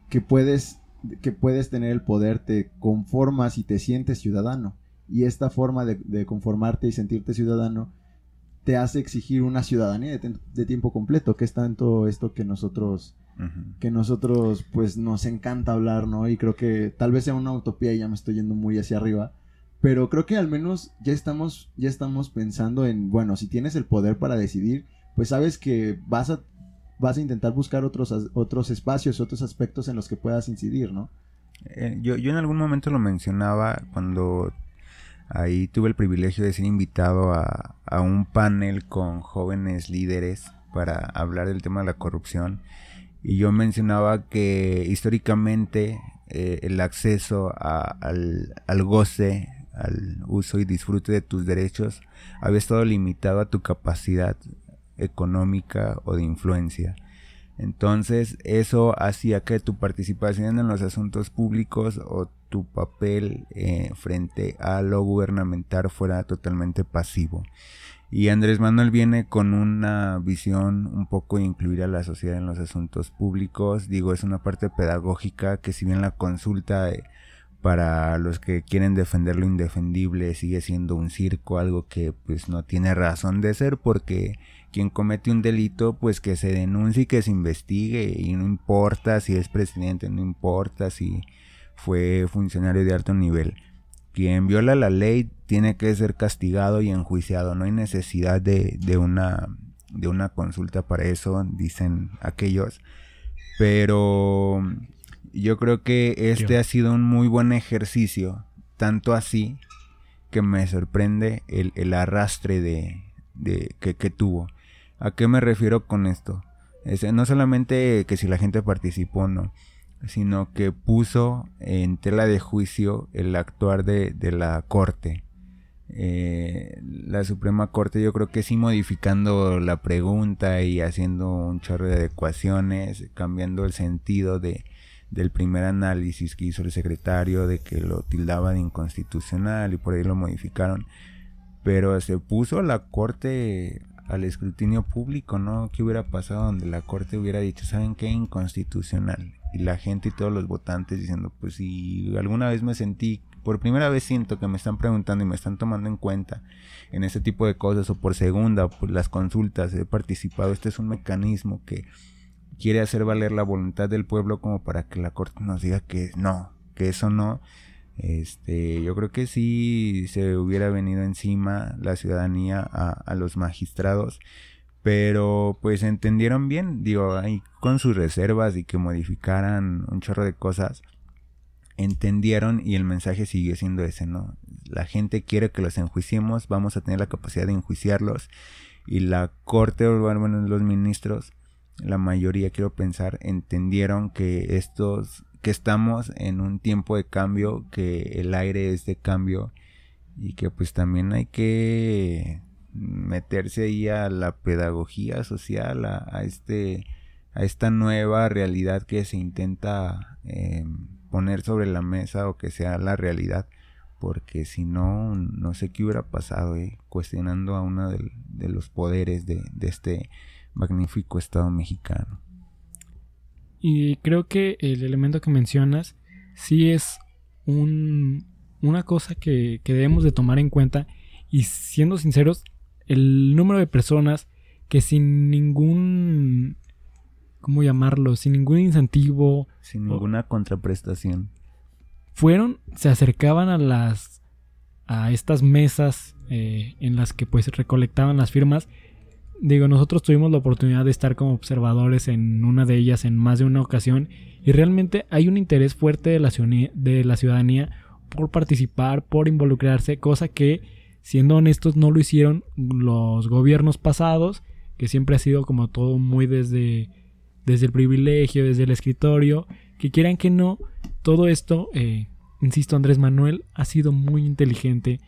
que puedes, que puedes tener el poder, te conformas y te sientes ciudadano. Y esta forma de, de conformarte y sentirte ciudadano te hace exigir una ciudadanía de, tiempo completo, que es tanto esto que nosotros, que nosotros, pues nos encanta hablar, ¿no? Y creo que tal vez sea una utopía y ya me estoy yendo muy hacia arriba, pero creo que al menos ya estamos, ya estamos pensando en, bueno, si tienes el poder para decidir, pues sabes que vas a, vas a intentar buscar otros, otros espacios, otros aspectos en los que puedas incidir, ¿no? Eh, yo, yo en algún momento lo mencionaba cuando Ahí tuve el privilegio de ser invitado a, un panel con jóvenes líderes para hablar del tema de la corrupción. Y yo mencionaba que históricamente eh, el acceso al, al goce, al uso y disfrute de tus derechos había estado limitado a tu capacidad económica o de influencia. Entonces eso hacía que tu participación en los asuntos públicos o tu papel eh, frente a lo gubernamental fuera totalmente pasivo. Y Andrés Manuel viene con una visión un poco de incluir a la sociedad en los asuntos públicos. Digo, es una parte pedagógica que si bien la consulta eh, para los que quieren defender lo indefendible sigue siendo un circo, algo que pues no tiene razón de ser porque quien comete un delito pues que se denuncie y que se investigue y no importa si es presidente, no importa si fue funcionario de alto nivel. Quien viola la ley tiene que ser castigado y enjuiciado, no hay necesidad de, de una de una consulta para eso, dicen aquellos. Pero yo creo que este ha sido un muy buen ejercicio, tanto así que me sorprende el, arrastre de, que, tuvo. ¿A qué me refiero con esto? no solamente que si la gente participó o no, sino que puso en tela de juicio el actuar de, la corte. Eh, la Suprema Corte yo creo que sí modificando la pregunta y haciendo un chorro de adecuaciones, cambiando el sentido de, del primer análisis que hizo el secretario de que lo tildaba de inconstitucional y por ahí lo modificaron. Pero se puso la corte al escrutinio público, ¿no? ¿Qué hubiera pasado donde la corte hubiera dicho, ¿saben qué? Inconstitucional. Y la gente y todos los votantes diciendo, pues si alguna vez me sentí, por primera vez siento que me están preguntando y me están tomando en cuenta en ese tipo de cosas, o por segunda, por las consultas, he participado, este es un mecanismo que quiere hacer valer la voluntad del pueblo como para que la corte nos diga que no, que eso no. Este, yo creo que sí se hubiera venido encima la ciudadanía a, los magistrados, pero pues entendieron bien, digo, ahí con sus reservas y que modificaran un chorro de cosas, entendieron y el mensaje sigue siendo ese, ¿no? La gente quiere que los enjuiciemos, vamos a tener la capacidad de enjuiciarlos y la corte, bueno, los ministros la mayoría quiero pensar entendieron que estos que estamos en un tiempo de cambio que el aire es de cambio y que pues también hay que meterse ahí a la pedagogía social a, este a esta nueva realidad que se intenta em, poner sobre la mesa o que sea la realidad porque si no no sé qué hubiera pasado eh, cuestionando a uno de, los poderes de, de este magnífico Estado mexicano. Y creo que el elemento que mencionas sí es un, una cosa que, debemos de tomar en cuenta y siendo sinceros, el número de personas que sin ningún, ¿cómo llamarlo? Sin ningún incentivo. Sin ninguna contraprestación. Fueron, se acercaban a las, a estas mesas eh, en las que pues recolectaban las firmas Digo, nosotros tuvimos la oportunidad de estar como observadores en una de ellas en más de una ocasión y realmente hay un interés fuerte de la, de la ciudadanía por participar, por involucrarse, cosa que, siendo honestos, no lo hicieron los gobiernos pasados, que siempre ha sido como todo muy desde, desde el privilegio, desde el escritorio, que quieran que no, todo esto, eh, insisto, Andrés Manuel ha sido muy inteligente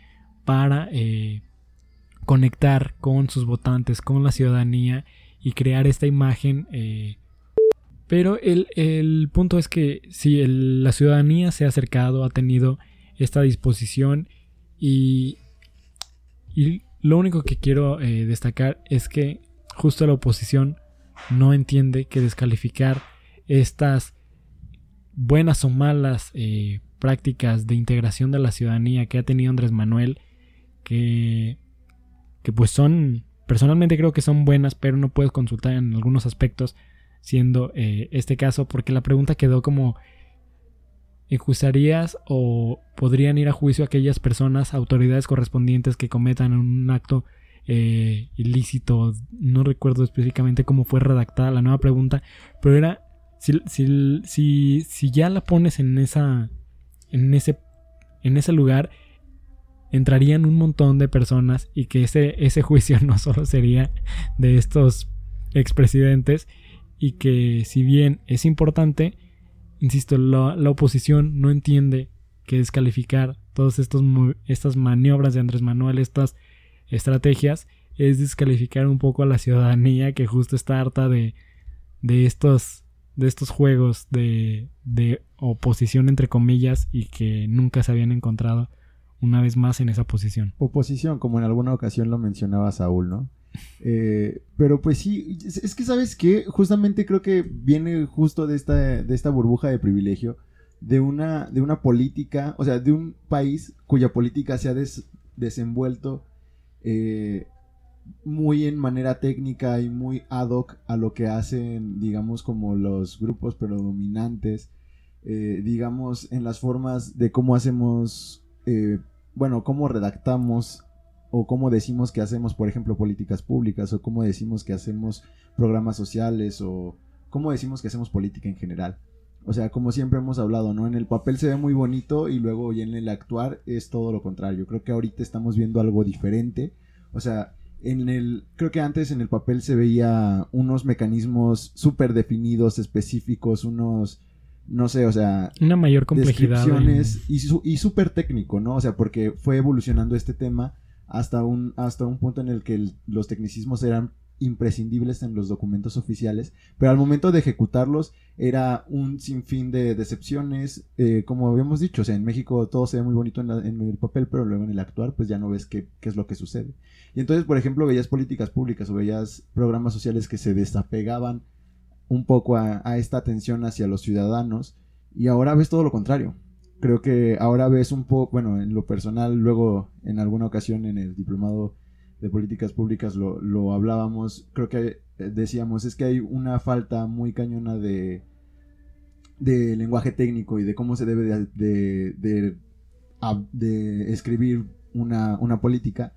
para... Eh, conectar con sus votantes, con la ciudadanía y crear esta imagen. Eh, pero el, punto es que si la ciudadanía se ha acercado, ha tenido esta disposición y, y lo único que quiero eh, destacar es que justo la oposición no entiende que descalificar estas buenas o malas eh, prácticas de integración de la ciudadanía que ha tenido Andrés Manuel, que que pues son, personalmente creo que son buenas, pero no puedes consultar en algunos aspectos, siendo eh, este caso, porque la pregunta quedó como, ¿enjuiciarías o podrían ir a juicio aquellas personas, autoridades correspondientes que cometan un acto eh, ilícito? No recuerdo específicamente cómo fue redactada la nueva pregunta, pero era, si, si, si ya la pones en esa, en ese, en ese lugar, entrarían un montón de personas y que ese, ese juicio no solo sería de estos expresidentes y que si bien es importante, insisto, la, la oposición no entiende que descalificar todas estas maniobras de Andrés Manuel, estas estrategias, es descalificar un poco a la ciudadanía que justo está harta de, de estos de estos juegos de, de oposición entre comillas y que nunca se habían encontrado una vez más en esa posición. Oposición, como en alguna ocasión lo mencionaba Saúl, ¿no? Eh, pero pues sí, es que sabes que justamente creo que viene justo de esta, de esta burbuja de privilegio, de una, de una política, o sea, de un país cuya política se ha desenvuelto eh, muy en manera técnica y muy ad hoc a lo que hacen, digamos, como los grupos predominantes, eh, digamos, en las formas de cómo hacemos, bueno, cómo redactamos o cómo decimos que hacemos, por ejemplo, políticas públicas, o cómo decimos que hacemos programas sociales, o cómo decimos que hacemos política en general. O sea, como siempre hemos hablado, ¿no? En el papel se ve muy bonito y luego y en el actuar es todo lo contrario. Creo que ahorita estamos viendo algo diferente. O sea, en el, creo que antes en el papel se veía unos mecanismos súper definidos, específicos, unos, no sé, o sea... Una mayor complejidad. y súper técnico, ¿no? O sea, porque fue evolucionando este tema hasta un, hasta un punto en el que los tecnicismos eran imprescindibles en los documentos oficiales, pero al momento de ejecutarlos era un sinfín de decepciones, eh, como habíamos dicho, o sea, en México todo se ve muy bonito en, el papel, pero luego en el actuar pues ya no ves qué, qué, es lo que sucede. Y entonces, por ejemplo, veías políticas públicas o veías programas sociales que se desapegaban un poco a, a esta atención hacia los ciudadanos y ahora ves todo lo contrario. Creo que ahora ves un poco, bueno, en lo personal, luego en alguna ocasión en el diplomado de políticas públicas lo, lo hablábamos, creo que eh, decíamos, es que hay una falta muy cañona de, de lenguaje técnico y de cómo se debe de, de, de, escribir una, una, política,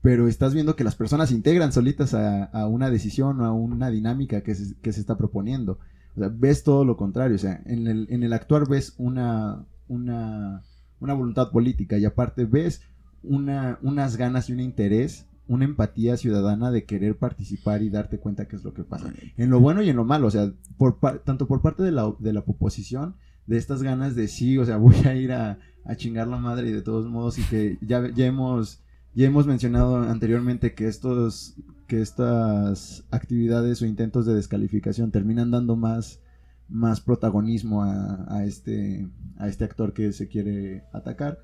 pero estás viendo que las personas se integran solitas a, a una decisión o a una dinámica que se, que se, está proponiendo. O sea, ves todo lo contrario, o sea, en el, en el actuar ves una, una, una voluntad política y aparte ves una, unas ganas y un interés una empatía ciudadana de querer participar y darte cuenta qué es lo que pasa. En lo bueno y en lo malo, o sea, por tanto por parte de la, de la oposición, de estas ganas de sí, o sea, voy a ir a, a chingar la madre y de todos modos y que ya, ya hemos ya hemos mencionado anteriormente que estos que estas actividades o intentos de descalificación terminan dando más más protagonismo a, este a este actor que se quiere atacar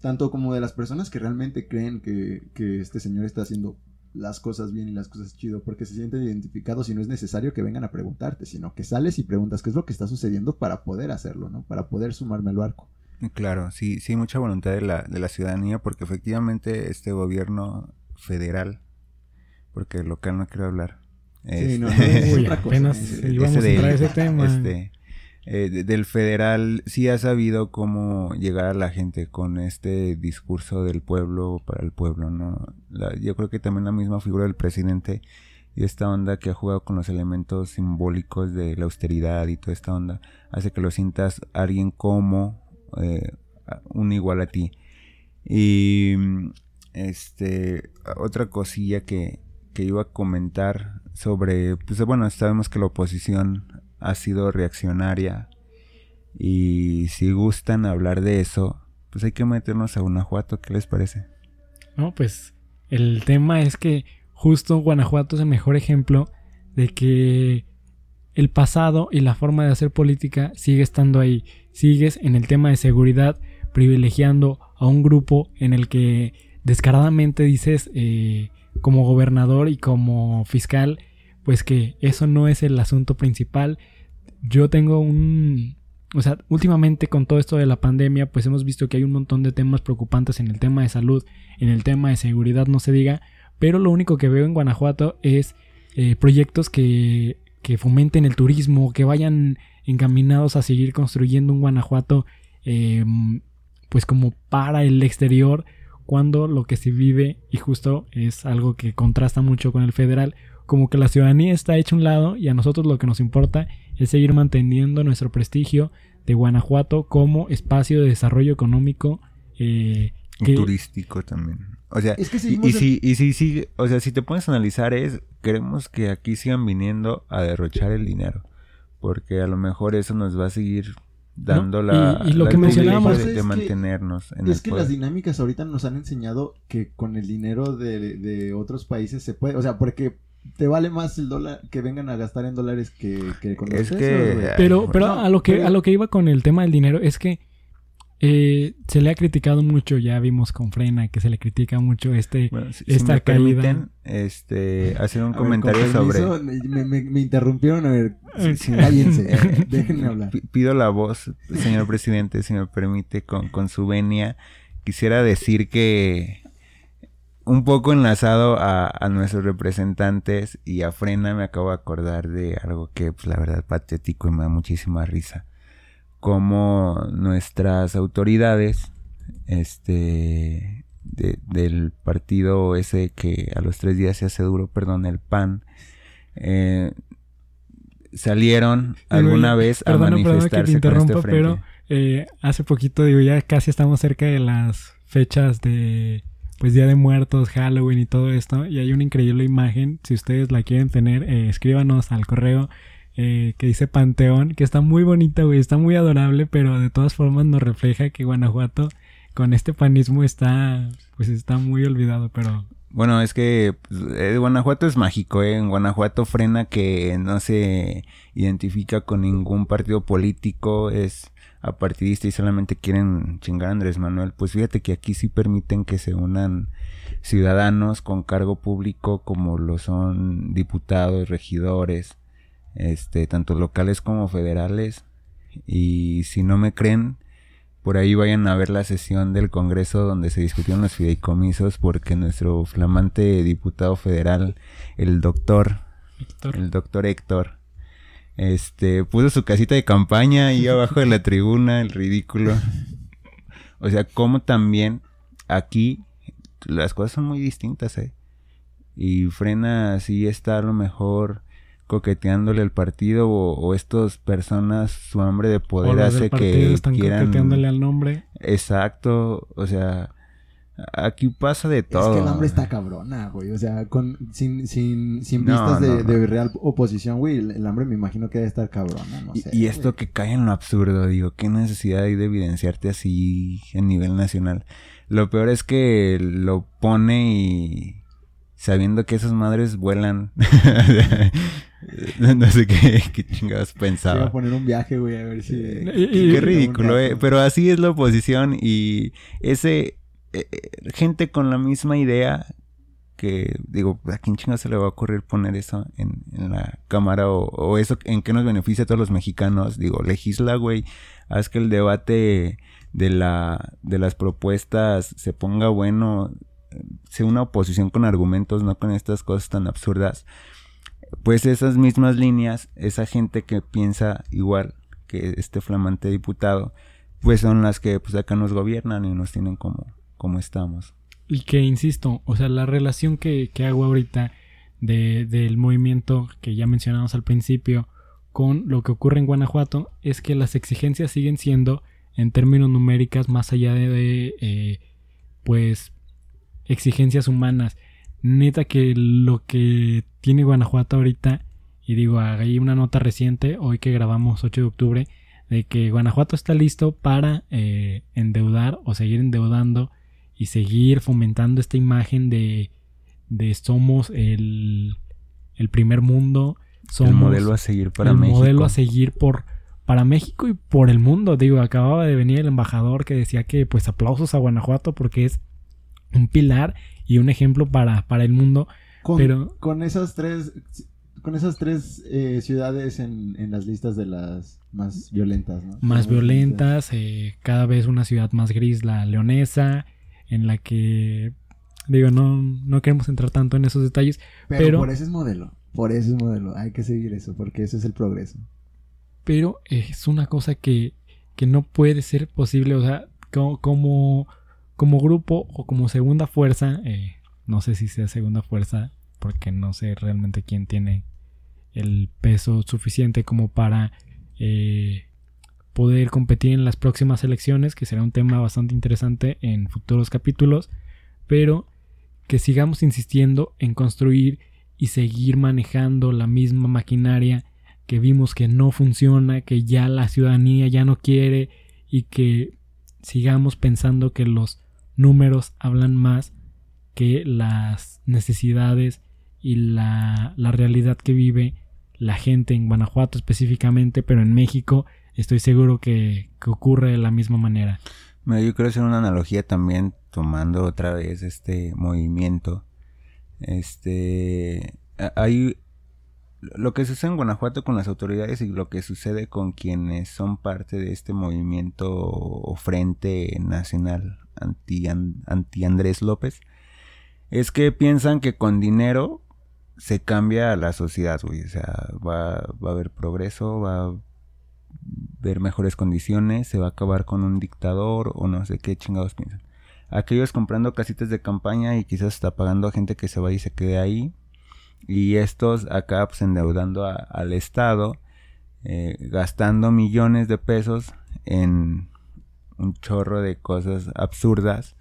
tanto como de las personas que realmente creen que, este señor está haciendo las cosas bien y las cosas chido, porque se sienten identificados y no es necesario que vengan a preguntarte, sino que sales y preguntas qué es lo que está sucediendo para poder hacerlo, ¿no? Para poder sumarme al barco. Claro, sí, sí, mucha voluntad de la, de la ciudadanía, porque efectivamente este gobierno federal, porque local no quiero hablar. Sí, no, apenas íbamos a entrar ese tema. Este, eh, del federal sí ha sabido cómo llegar a la gente con este discurso del pueblo para el pueblo, ¿no? yo creo que también la misma figura del presidente y esta onda que ha jugado con los elementos simbólicos de la austeridad y toda esta onda hace que lo sientas alguien como eh, un igual a ti. Y este otra cosilla que, que iba a comentar sobre, pues bueno, sabemos que la oposición ha sido reaccionaria. Y si gustan hablar de eso, pues hay que meternos a Guanajuato, ¿qué les parece? No, pues el tema es que justo Guanajuato es el mejor ejemplo de que el pasado y la forma de hacer política sigue estando ahí. Sigues en el tema de seguridad privilegiando a un grupo en el que descaradamente dices eh, como gobernador y como fiscal pues que eso no es el asunto principal. Yo tengo un... O sea, últimamente con todo esto de la pandemia, pues hemos visto que hay un montón de temas preocupantes en el tema de salud, en el tema de seguridad, no se diga, pero lo único que veo en Guanajuato es eh, proyectos que, que fomenten el turismo, que vayan encaminados a seguir construyendo un Guanajuato em, pues como para el exterior cuando lo que se vive y justo es algo que contrasta mucho con el federal como que la ciudadanía está hecha un lado y a nosotros lo que nos importa es seguir manteniendo nuestro prestigio de Guanajuato como espacio de desarrollo económico eh, y turístico también. O sea, y, si, y si, o sea, si te pones a analizar es, queremos que aquí sigan viniendo a derrochar el dinero, porque a lo mejor eso nos va a seguir dando ¿No? la, Y- y lo la que mencionábamos- de, Es de que- mantenernos en Es el que poder. las dinámicas ahorita nos han enseñado que con el dinero de, de otros países se puede, o sea, porque te vale más el dólar que vengan a gastar en dólares que, que con los Es pesos, que-. Pero, pero no, a lo que pero- a lo que iba con el tema del dinero es que eh, se le ha criticado mucho, ya vimos con Frena que se le critica mucho este Bueno, si, si esta me caída. permiten este, hacer un A ver, comentario sobre... permiso, Me, me- me interrumpieron, a ver, sí. cállense, Eh, déjenme hablar. Pi- Pido la voz, señor presidente, si me permite, con, con su venia. Quisiera decir que un poco enlazado a, a nuestros representantes y a Frena me acabo de acordar de algo que, pues la verdad, patético y me da muchísima risa. Como nuestras autoridades, este, de- del partido ese que a los tres días se hace duro, perdón, el PAN, eh, salieron alguna vez a perdona, perdona que te manifestarse interrumpa, este pero eh, hace poquito, digo, ya casi estamos cerca de las fechas de pues Día de Muertos, Halloween y todo esto. Y hay una increíble imagen. Si ustedes la quieren tener, eh, escríbanos al correo eh, que dice Panteón, que está muy bonita, güey, está muy adorable, pero de todas formas nos refleja que Guanajuato con este panismo está, pues está muy olvidado, pero Bueno, es que eh, Guanajuato es mágico, ¿eh? En Guanajuato frena que no se identifica con ningún partido político, es apartidista y solamente quieren chingar Andrés Manuel. Pues fíjate que aquí sí permiten que se unan ciudadanos con cargo público como lo son diputados, regidores, este, tanto locales como federales. Y si no me creen, por ahí vayan a ver la sesión del Congreso donde se discutieron los fideicomisos porque nuestro flamante diputado federal, el doctor, Héctor, el doctor Héctor, este, puso su casita de campaña ahí abajo de la tribuna, el ridículo. O sea, como también aquí las cosas son muy distintas, ¿eh? Y frena así está a lo mejor coqueteándole al partido o, o estas personas su hambre de poder hace que están quieran coqueteándole al nombre. exacto o sea aquí pasa de Es todo que el hambre está cabrona, güey. O sea, con, sin, sin, sin No, vistas de, no, no. de real oposición, güey. El, el hambre me imagino que debe estar cabrona, no Y, sé. y esto güey. que cae en lo absurdo, digo, qué necesidad hay de evidenciarte así a nivel nacional. Lo peor es que lo pone y sabiendo que esas madres vuelan. no, sé qué, qué chingados Se iba a pensaba. poner un viaje, güey, a ver si... Y- Qué, y- qué ridículo, eh. Pero así es la oposición y ese eh, eh, gente con la misma idea que digo, ¿a quién chingados se le va a ocurrir poner eso en, en la cámara o, o eso en qué nos beneficia a todos los mexicanos? Digo, legisla, güey, haz que el debate de la de las propuestas se ponga bueno, eh, sea una oposición con argumentos, no con estas cosas tan absurdas. Pues esas mismas líneas, esa gente que piensa igual que este flamante diputado, pues son las que pues acá nos gobiernan y nos tienen como, como estamos. Y que, insisto, o sea, la relación que, que hago ahorita de, del movimiento que ya mencionamos al principio con lo que ocurre en Guanajuato es que las exigencias siguen siendo, en términos numéricas, más allá de, eh, pues, exigencias humanas. Neta que lo que tiene Guanajuato ahorita, y digo, hay una nota reciente, hoy que grabamos 8 de octubre, de que Guanajuato está listo para eh, endeudar o seguir endeudando y seguir fomentando esta imagen de, de somos el, el primer mundo, somos el modelo a seguir para el México. modelo a seguir por para México y por el mundo. Digo, acababa de venir el embajador que decía que pues aplausos a Guanajuato porque es un pilar y un ejemplo para, para el mundo. Con, pero- con esas tres... Con esas tres eh, ciudades en, en las listas de las más violentas, ¿no? Más violentas, eh, cada vez una ciudad más gris, la leonesa, en la que, digo, no, no queremos entrar tanto en esos detalles, Pero, Pero- por ese es modelo. Por ese es modelo. Hay que seguir eso, porque ese es el progreso. pero es una cosa que, que no puede ser posible, o sea, co- como, como grupo o como segunda fuerza, eh, no sé si sea segunda fuerza, porque no sé realmente quién tiene el peso suficiente como para eh, poder competir en las próximas elecciones, que será un tema bastante interesante en futuros capítulos, pero que sigamos insistiendo en construir y seguir manejando la misma maquinaria que vimos que no funciona, que ya la ciudadanía ya no quiere y que sigamos pensando que los números hablan más que las necesidades y la, la realidad que vive la gente en Guanajuato específicamente, pero en México estoy seguro que, que ocurre de la misma manera. yo quiero hacer una analogía también tomando otra vez este movimiento. Este hay lo que sucede en Guanajuato con las autoridades y lo que sucede con quienes son parte de este movimiento o frente nacional anti, anti Andrés López es que piensan que con dinero se cambia la sociedad, güey. O sea, va, va a haber progreso, va a haber mejores condiciones, se va a acabar con un dictador o no sé qué chingados piensan. Aquellos comprando casitas de campaña y quizás está pagando a gente que se vaya y se quede ahí. Y estos acá pues endeudando al Estado, eh, gastando millones de pesos en un chorro de cosas absurdas,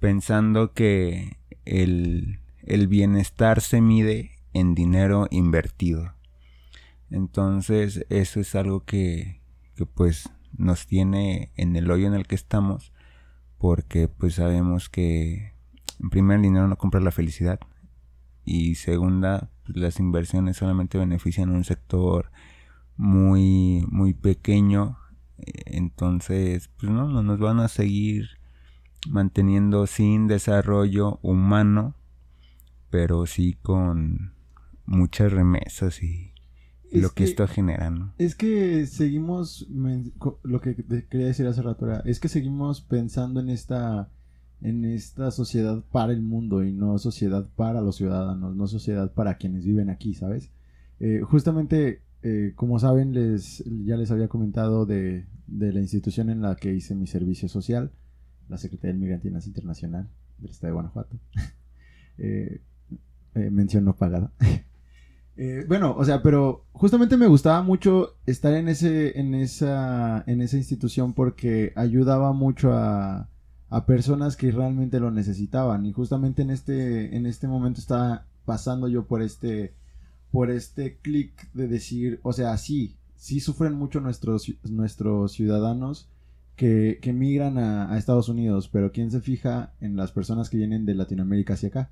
pensando que el el bienestar se mide en dinero invertido. Entonces eso es algo que, que pues nos tiene en el hoyo en el que estamos porque pues sabemos que en primer el dinero no compra la felicidad y segunda pues, las inversiones solamente benefician a un sector muy muy pequeño entonces pues no, no nos van a seguir manteniendo sin desarrollo humano pero sí con muchas remesas y, lo que, esto genera, ¿no? Es que seguimos, lo que quería decir hace rato era, es que seguimos pensando en esta, en esta sociedad para el mundo y no sociedad para los ciudadanos, no sociedad para quienes viven aquí, ¿sabes? Eh, justamente, eh, como saben, les, ya les había comentado de, de, la institución en la que hice mi servicio social, la Secretaría de Migrantinas Internacional del Estado de Guanajuato. eh, eh, mención no pagada. Bueno, o sea, pero justamente me gustaba mucho estar en ese, en esa, en esa institución porque ayudaba mucho a, a personas que realmente lo necesitaban. Y justamente en este, en este momento estaba pasando yo por este, por este clic de decir, o sea, sí, sí sufren mucho nuestros, nuestros ciudadanos que, que migran a, Estados Unidos, pero ¿quién se fija en las personas que vienen de Latinoamérica hacia acá?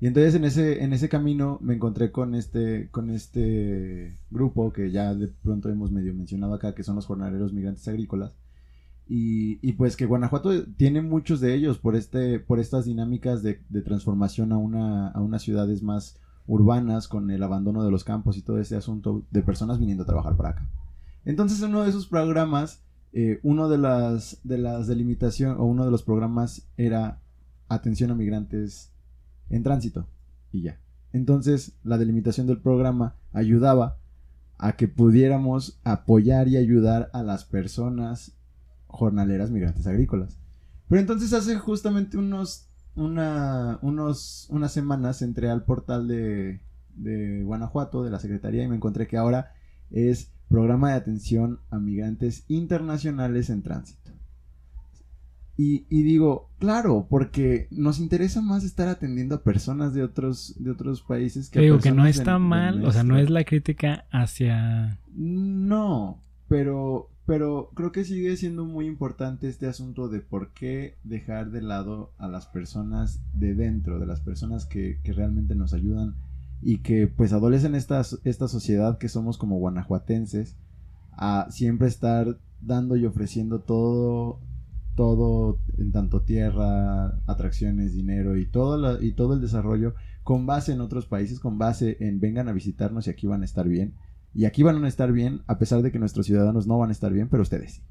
Y entonces en ese, en ese camino me encontré con este, con este grupo que ya de pronto hemos medio mencionado acá, que son los jornaleros migrantes agrícolas. Y, y pues que Guanajuato tiene muchos de ellos por, este, por estas dinámicas de, de transformación a, una, a unas ciudades más urbanas con el abandono de los campos y todo ese asunto de personas viniendo a trabajar para acá. Entonces en uno de esos programas, eh, uno de las, de las delimitaciones o uno de los programas era atención a migrantes en tránsito y ya. Entonces la delimitación del programa ayudaba a que pudiéramos apoyar y ayudar a las personas jornaleras migrantes agrícolas. Pero entonces hace justamente unos, una, unos, unas semanas entré al portal de, de Guanajuato, de la Secretaría, y me encontré que ahora es Programa de Atención a Migrantes Internacionales en Tránsito. Y, y, digo, claro, porque nos interesa más estar atendiendo a personas de otros, de otros países que... Digo que no está mal, o sea, no es la crítica hacia... No, pero, pero creo que sigue siendo muy importante este asunto de por qué dejar de lado a las personas de dentro, de las personas que, que realmente nos ayudan y que pues adolecen esta, esta sociedad que somos como guanajuatenses a siempre estar dando y ofreciendo todo todo en tanto tierra, atracciones, dinero y todo, y todo el desarrollo con base en otros países, con base en vengan a visitarnos y aquí van a estar bien. Y aquí van a estar bien a pesar de que nuestros ciudadanos no van a estar bien, pero ustedes sí.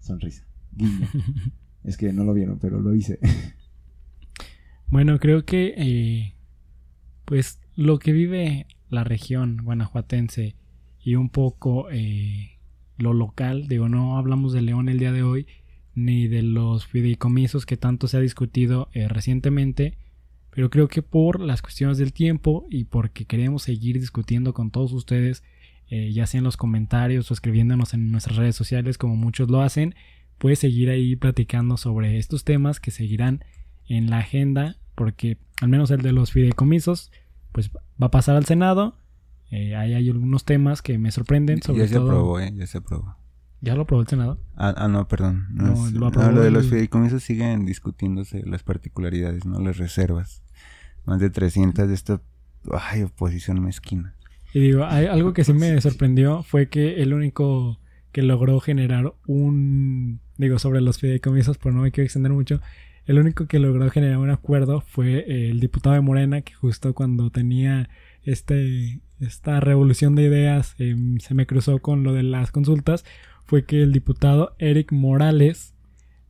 Sonrisa. es que no lo vieron, pero lo hice. bueno, creo que eh, pues lo que vive la región guanajuatense y un poco eh, lo local, digo, no hablamos de León el día de hoy, ni de los fideicomisos que tanto se ha discutido eh, recientemente, pero creo que por las cuestiones del tiempo y porque queremos seguir discutiendo con todos ustedes, eh, ya sea en los comentarios o escribiéndonos en nuestras redes sociales como muchos lo hacen, puedes seguir ahí platicando sobre estos temas que seguirán en la agenda, porque al menos el de los fideicomisos, pues va a pasar al Senado Eh, ahí hay algunos temas que me sorprenden. Sobre ya se todo- aprobó, ¿eh? Ya se aprobó. ¿Ya lo aprobó el Senado? Ah, ah, no, perdón. No, No, es- lo no, lo de los fideicomisos siguen discutiéndose las particularidades, ¿no? Las reservas. Más de 300 de esta... Ay, oposición mezquina. Y digo, hay algo que sí me sorprendió fue que el único que logró generar un, digo, sobre los fideicomisos, por no me quiero extender mucho, el único que logró generar un acuerdo fue el diputado de Morena, que justo cuando tenía este, esta revolución de ideas eh, se me cruzó con lo de las consultas, fue que el diputado Eric Morales,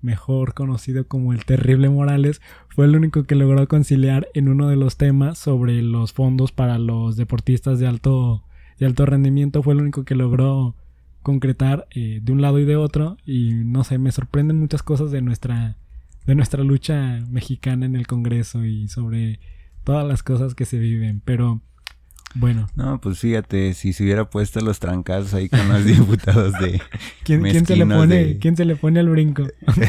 mejor conocido como el terrible Morales, fue el único que logró conciliar en uno de los temas sobre los fondos para los deportistas de alto, de alto rendimiento. Fue el único que logró concretar eh, de un lado y de otro. Y no sé, me sorprenden muchas cosas de nuestra, de nuestra lucha mexicana en el Congreso y sobre todas las cosas que se viven. Pero bueno, No, pues fíjate, si se hubiera puesto los trancazos ahí con los diputados de... ¿quién, quién se le pone, de- ¿quién se le pone al brinco?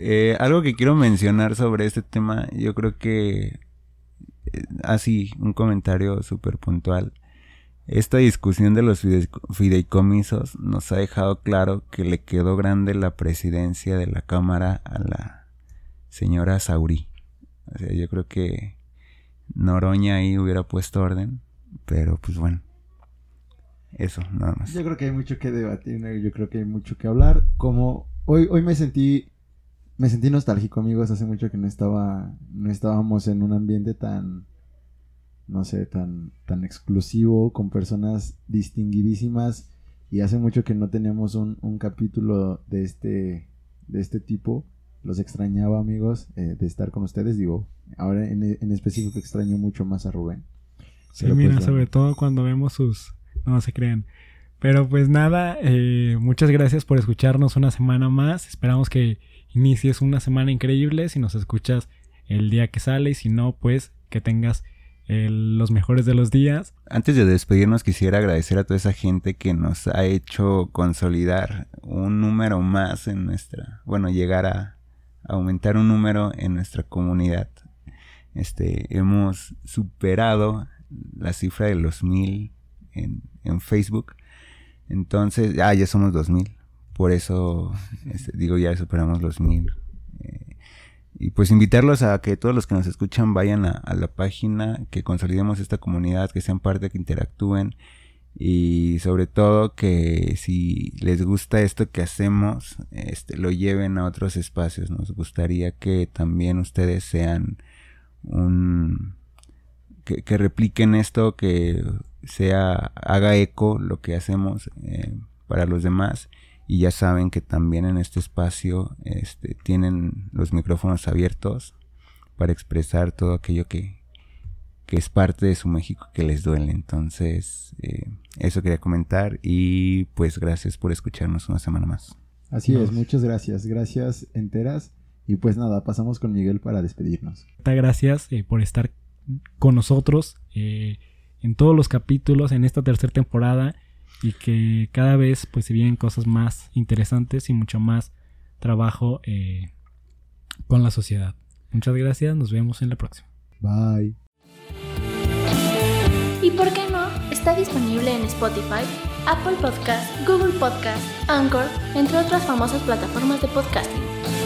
Eh, algo que quiero mencionar sobre este tema, yo creo que... eh, así, un comentario súper puntual. Esta discusión de los fide- fideicomisos nos ha dejado claro que le quedó grande la presidencia de la Cámara a la señora Saurí. O sea, yo creo que Noroña ahí hubiera puesto orden, pero pues bueno. Eso, nada más. Yo creo que hay mucho que debatir, yo creo que hay mucho que hablar. Como hoy, hoy me sentí, me sentí nostálgico, amigos. Hace mucho que no estaba, no estábamos en un ambiente tan, no sé, tan, tan exclusivo con personas distinguidísimas. Y hace mucho que no teníamos un, un capítulo de este, de este tipo. Los extrañaba, amigos, eh, de estar con ustedes. Digo, ahora en, en específico extraño mucho más a Rubén. Sí, Pero, pues, mira, bueno. sobre todo cuando vemos sus... No se crean. Pero pues nada, eh, muchas gracias por escucharnos una semana más. Esperamos que inicies una semana increíble si nos escuchas el día que sale y si no, pues que tengas eh, los mejores de los días. Antes de despedirnos quisiera agradecer a toda esa gente que nos ha hecho consolidar un número más en nuestra, bueno, llegar a aumentar un número en nuestra comunidad. Este, hemos superado la cifra de los mil en, en Facebook. Entonces, ah, ya somos dos mil. Por eso, este, digo, ya superamos los mil. Eh, y pues invitarlos a que todos los que nos escuchan vayan a, a la página, que consolidemos esta comunidad, que sean parte, que interactúen y sobre todo que si les gusta esto que hacemos, este, lo lleven a otros espacios. Nos gustaría que también ustedes sean un que, que repliquen esto, que sea haga eco lo que hacemos eh, para los demás y ya saben que también en este espacio este, tienen los micrófonos abiertos para expresar todo aquello que, que es parte de su México que les duele. Entonces, eh, eso quería comentar y pues gracias por escucharnos una semana más. Así es, muchas gracias. Gracias enteras. Y pues nada, pasamos con Miguel para despedirnos. Muchas gracias eh, por estar con nosotros eh, en todos los capítulos en esta tercera temporada y que cada vez pues se vienen cosas más interesantes y mucho más trabajo eh, con la sociedad. Muchas gracias, nos vemos en la próxima. Bye. ¿Y por qué no? Está disponible en Spotify, Apple Podcast, Google Podcast, Anchor, entre otras famosas plataformas de podcasting.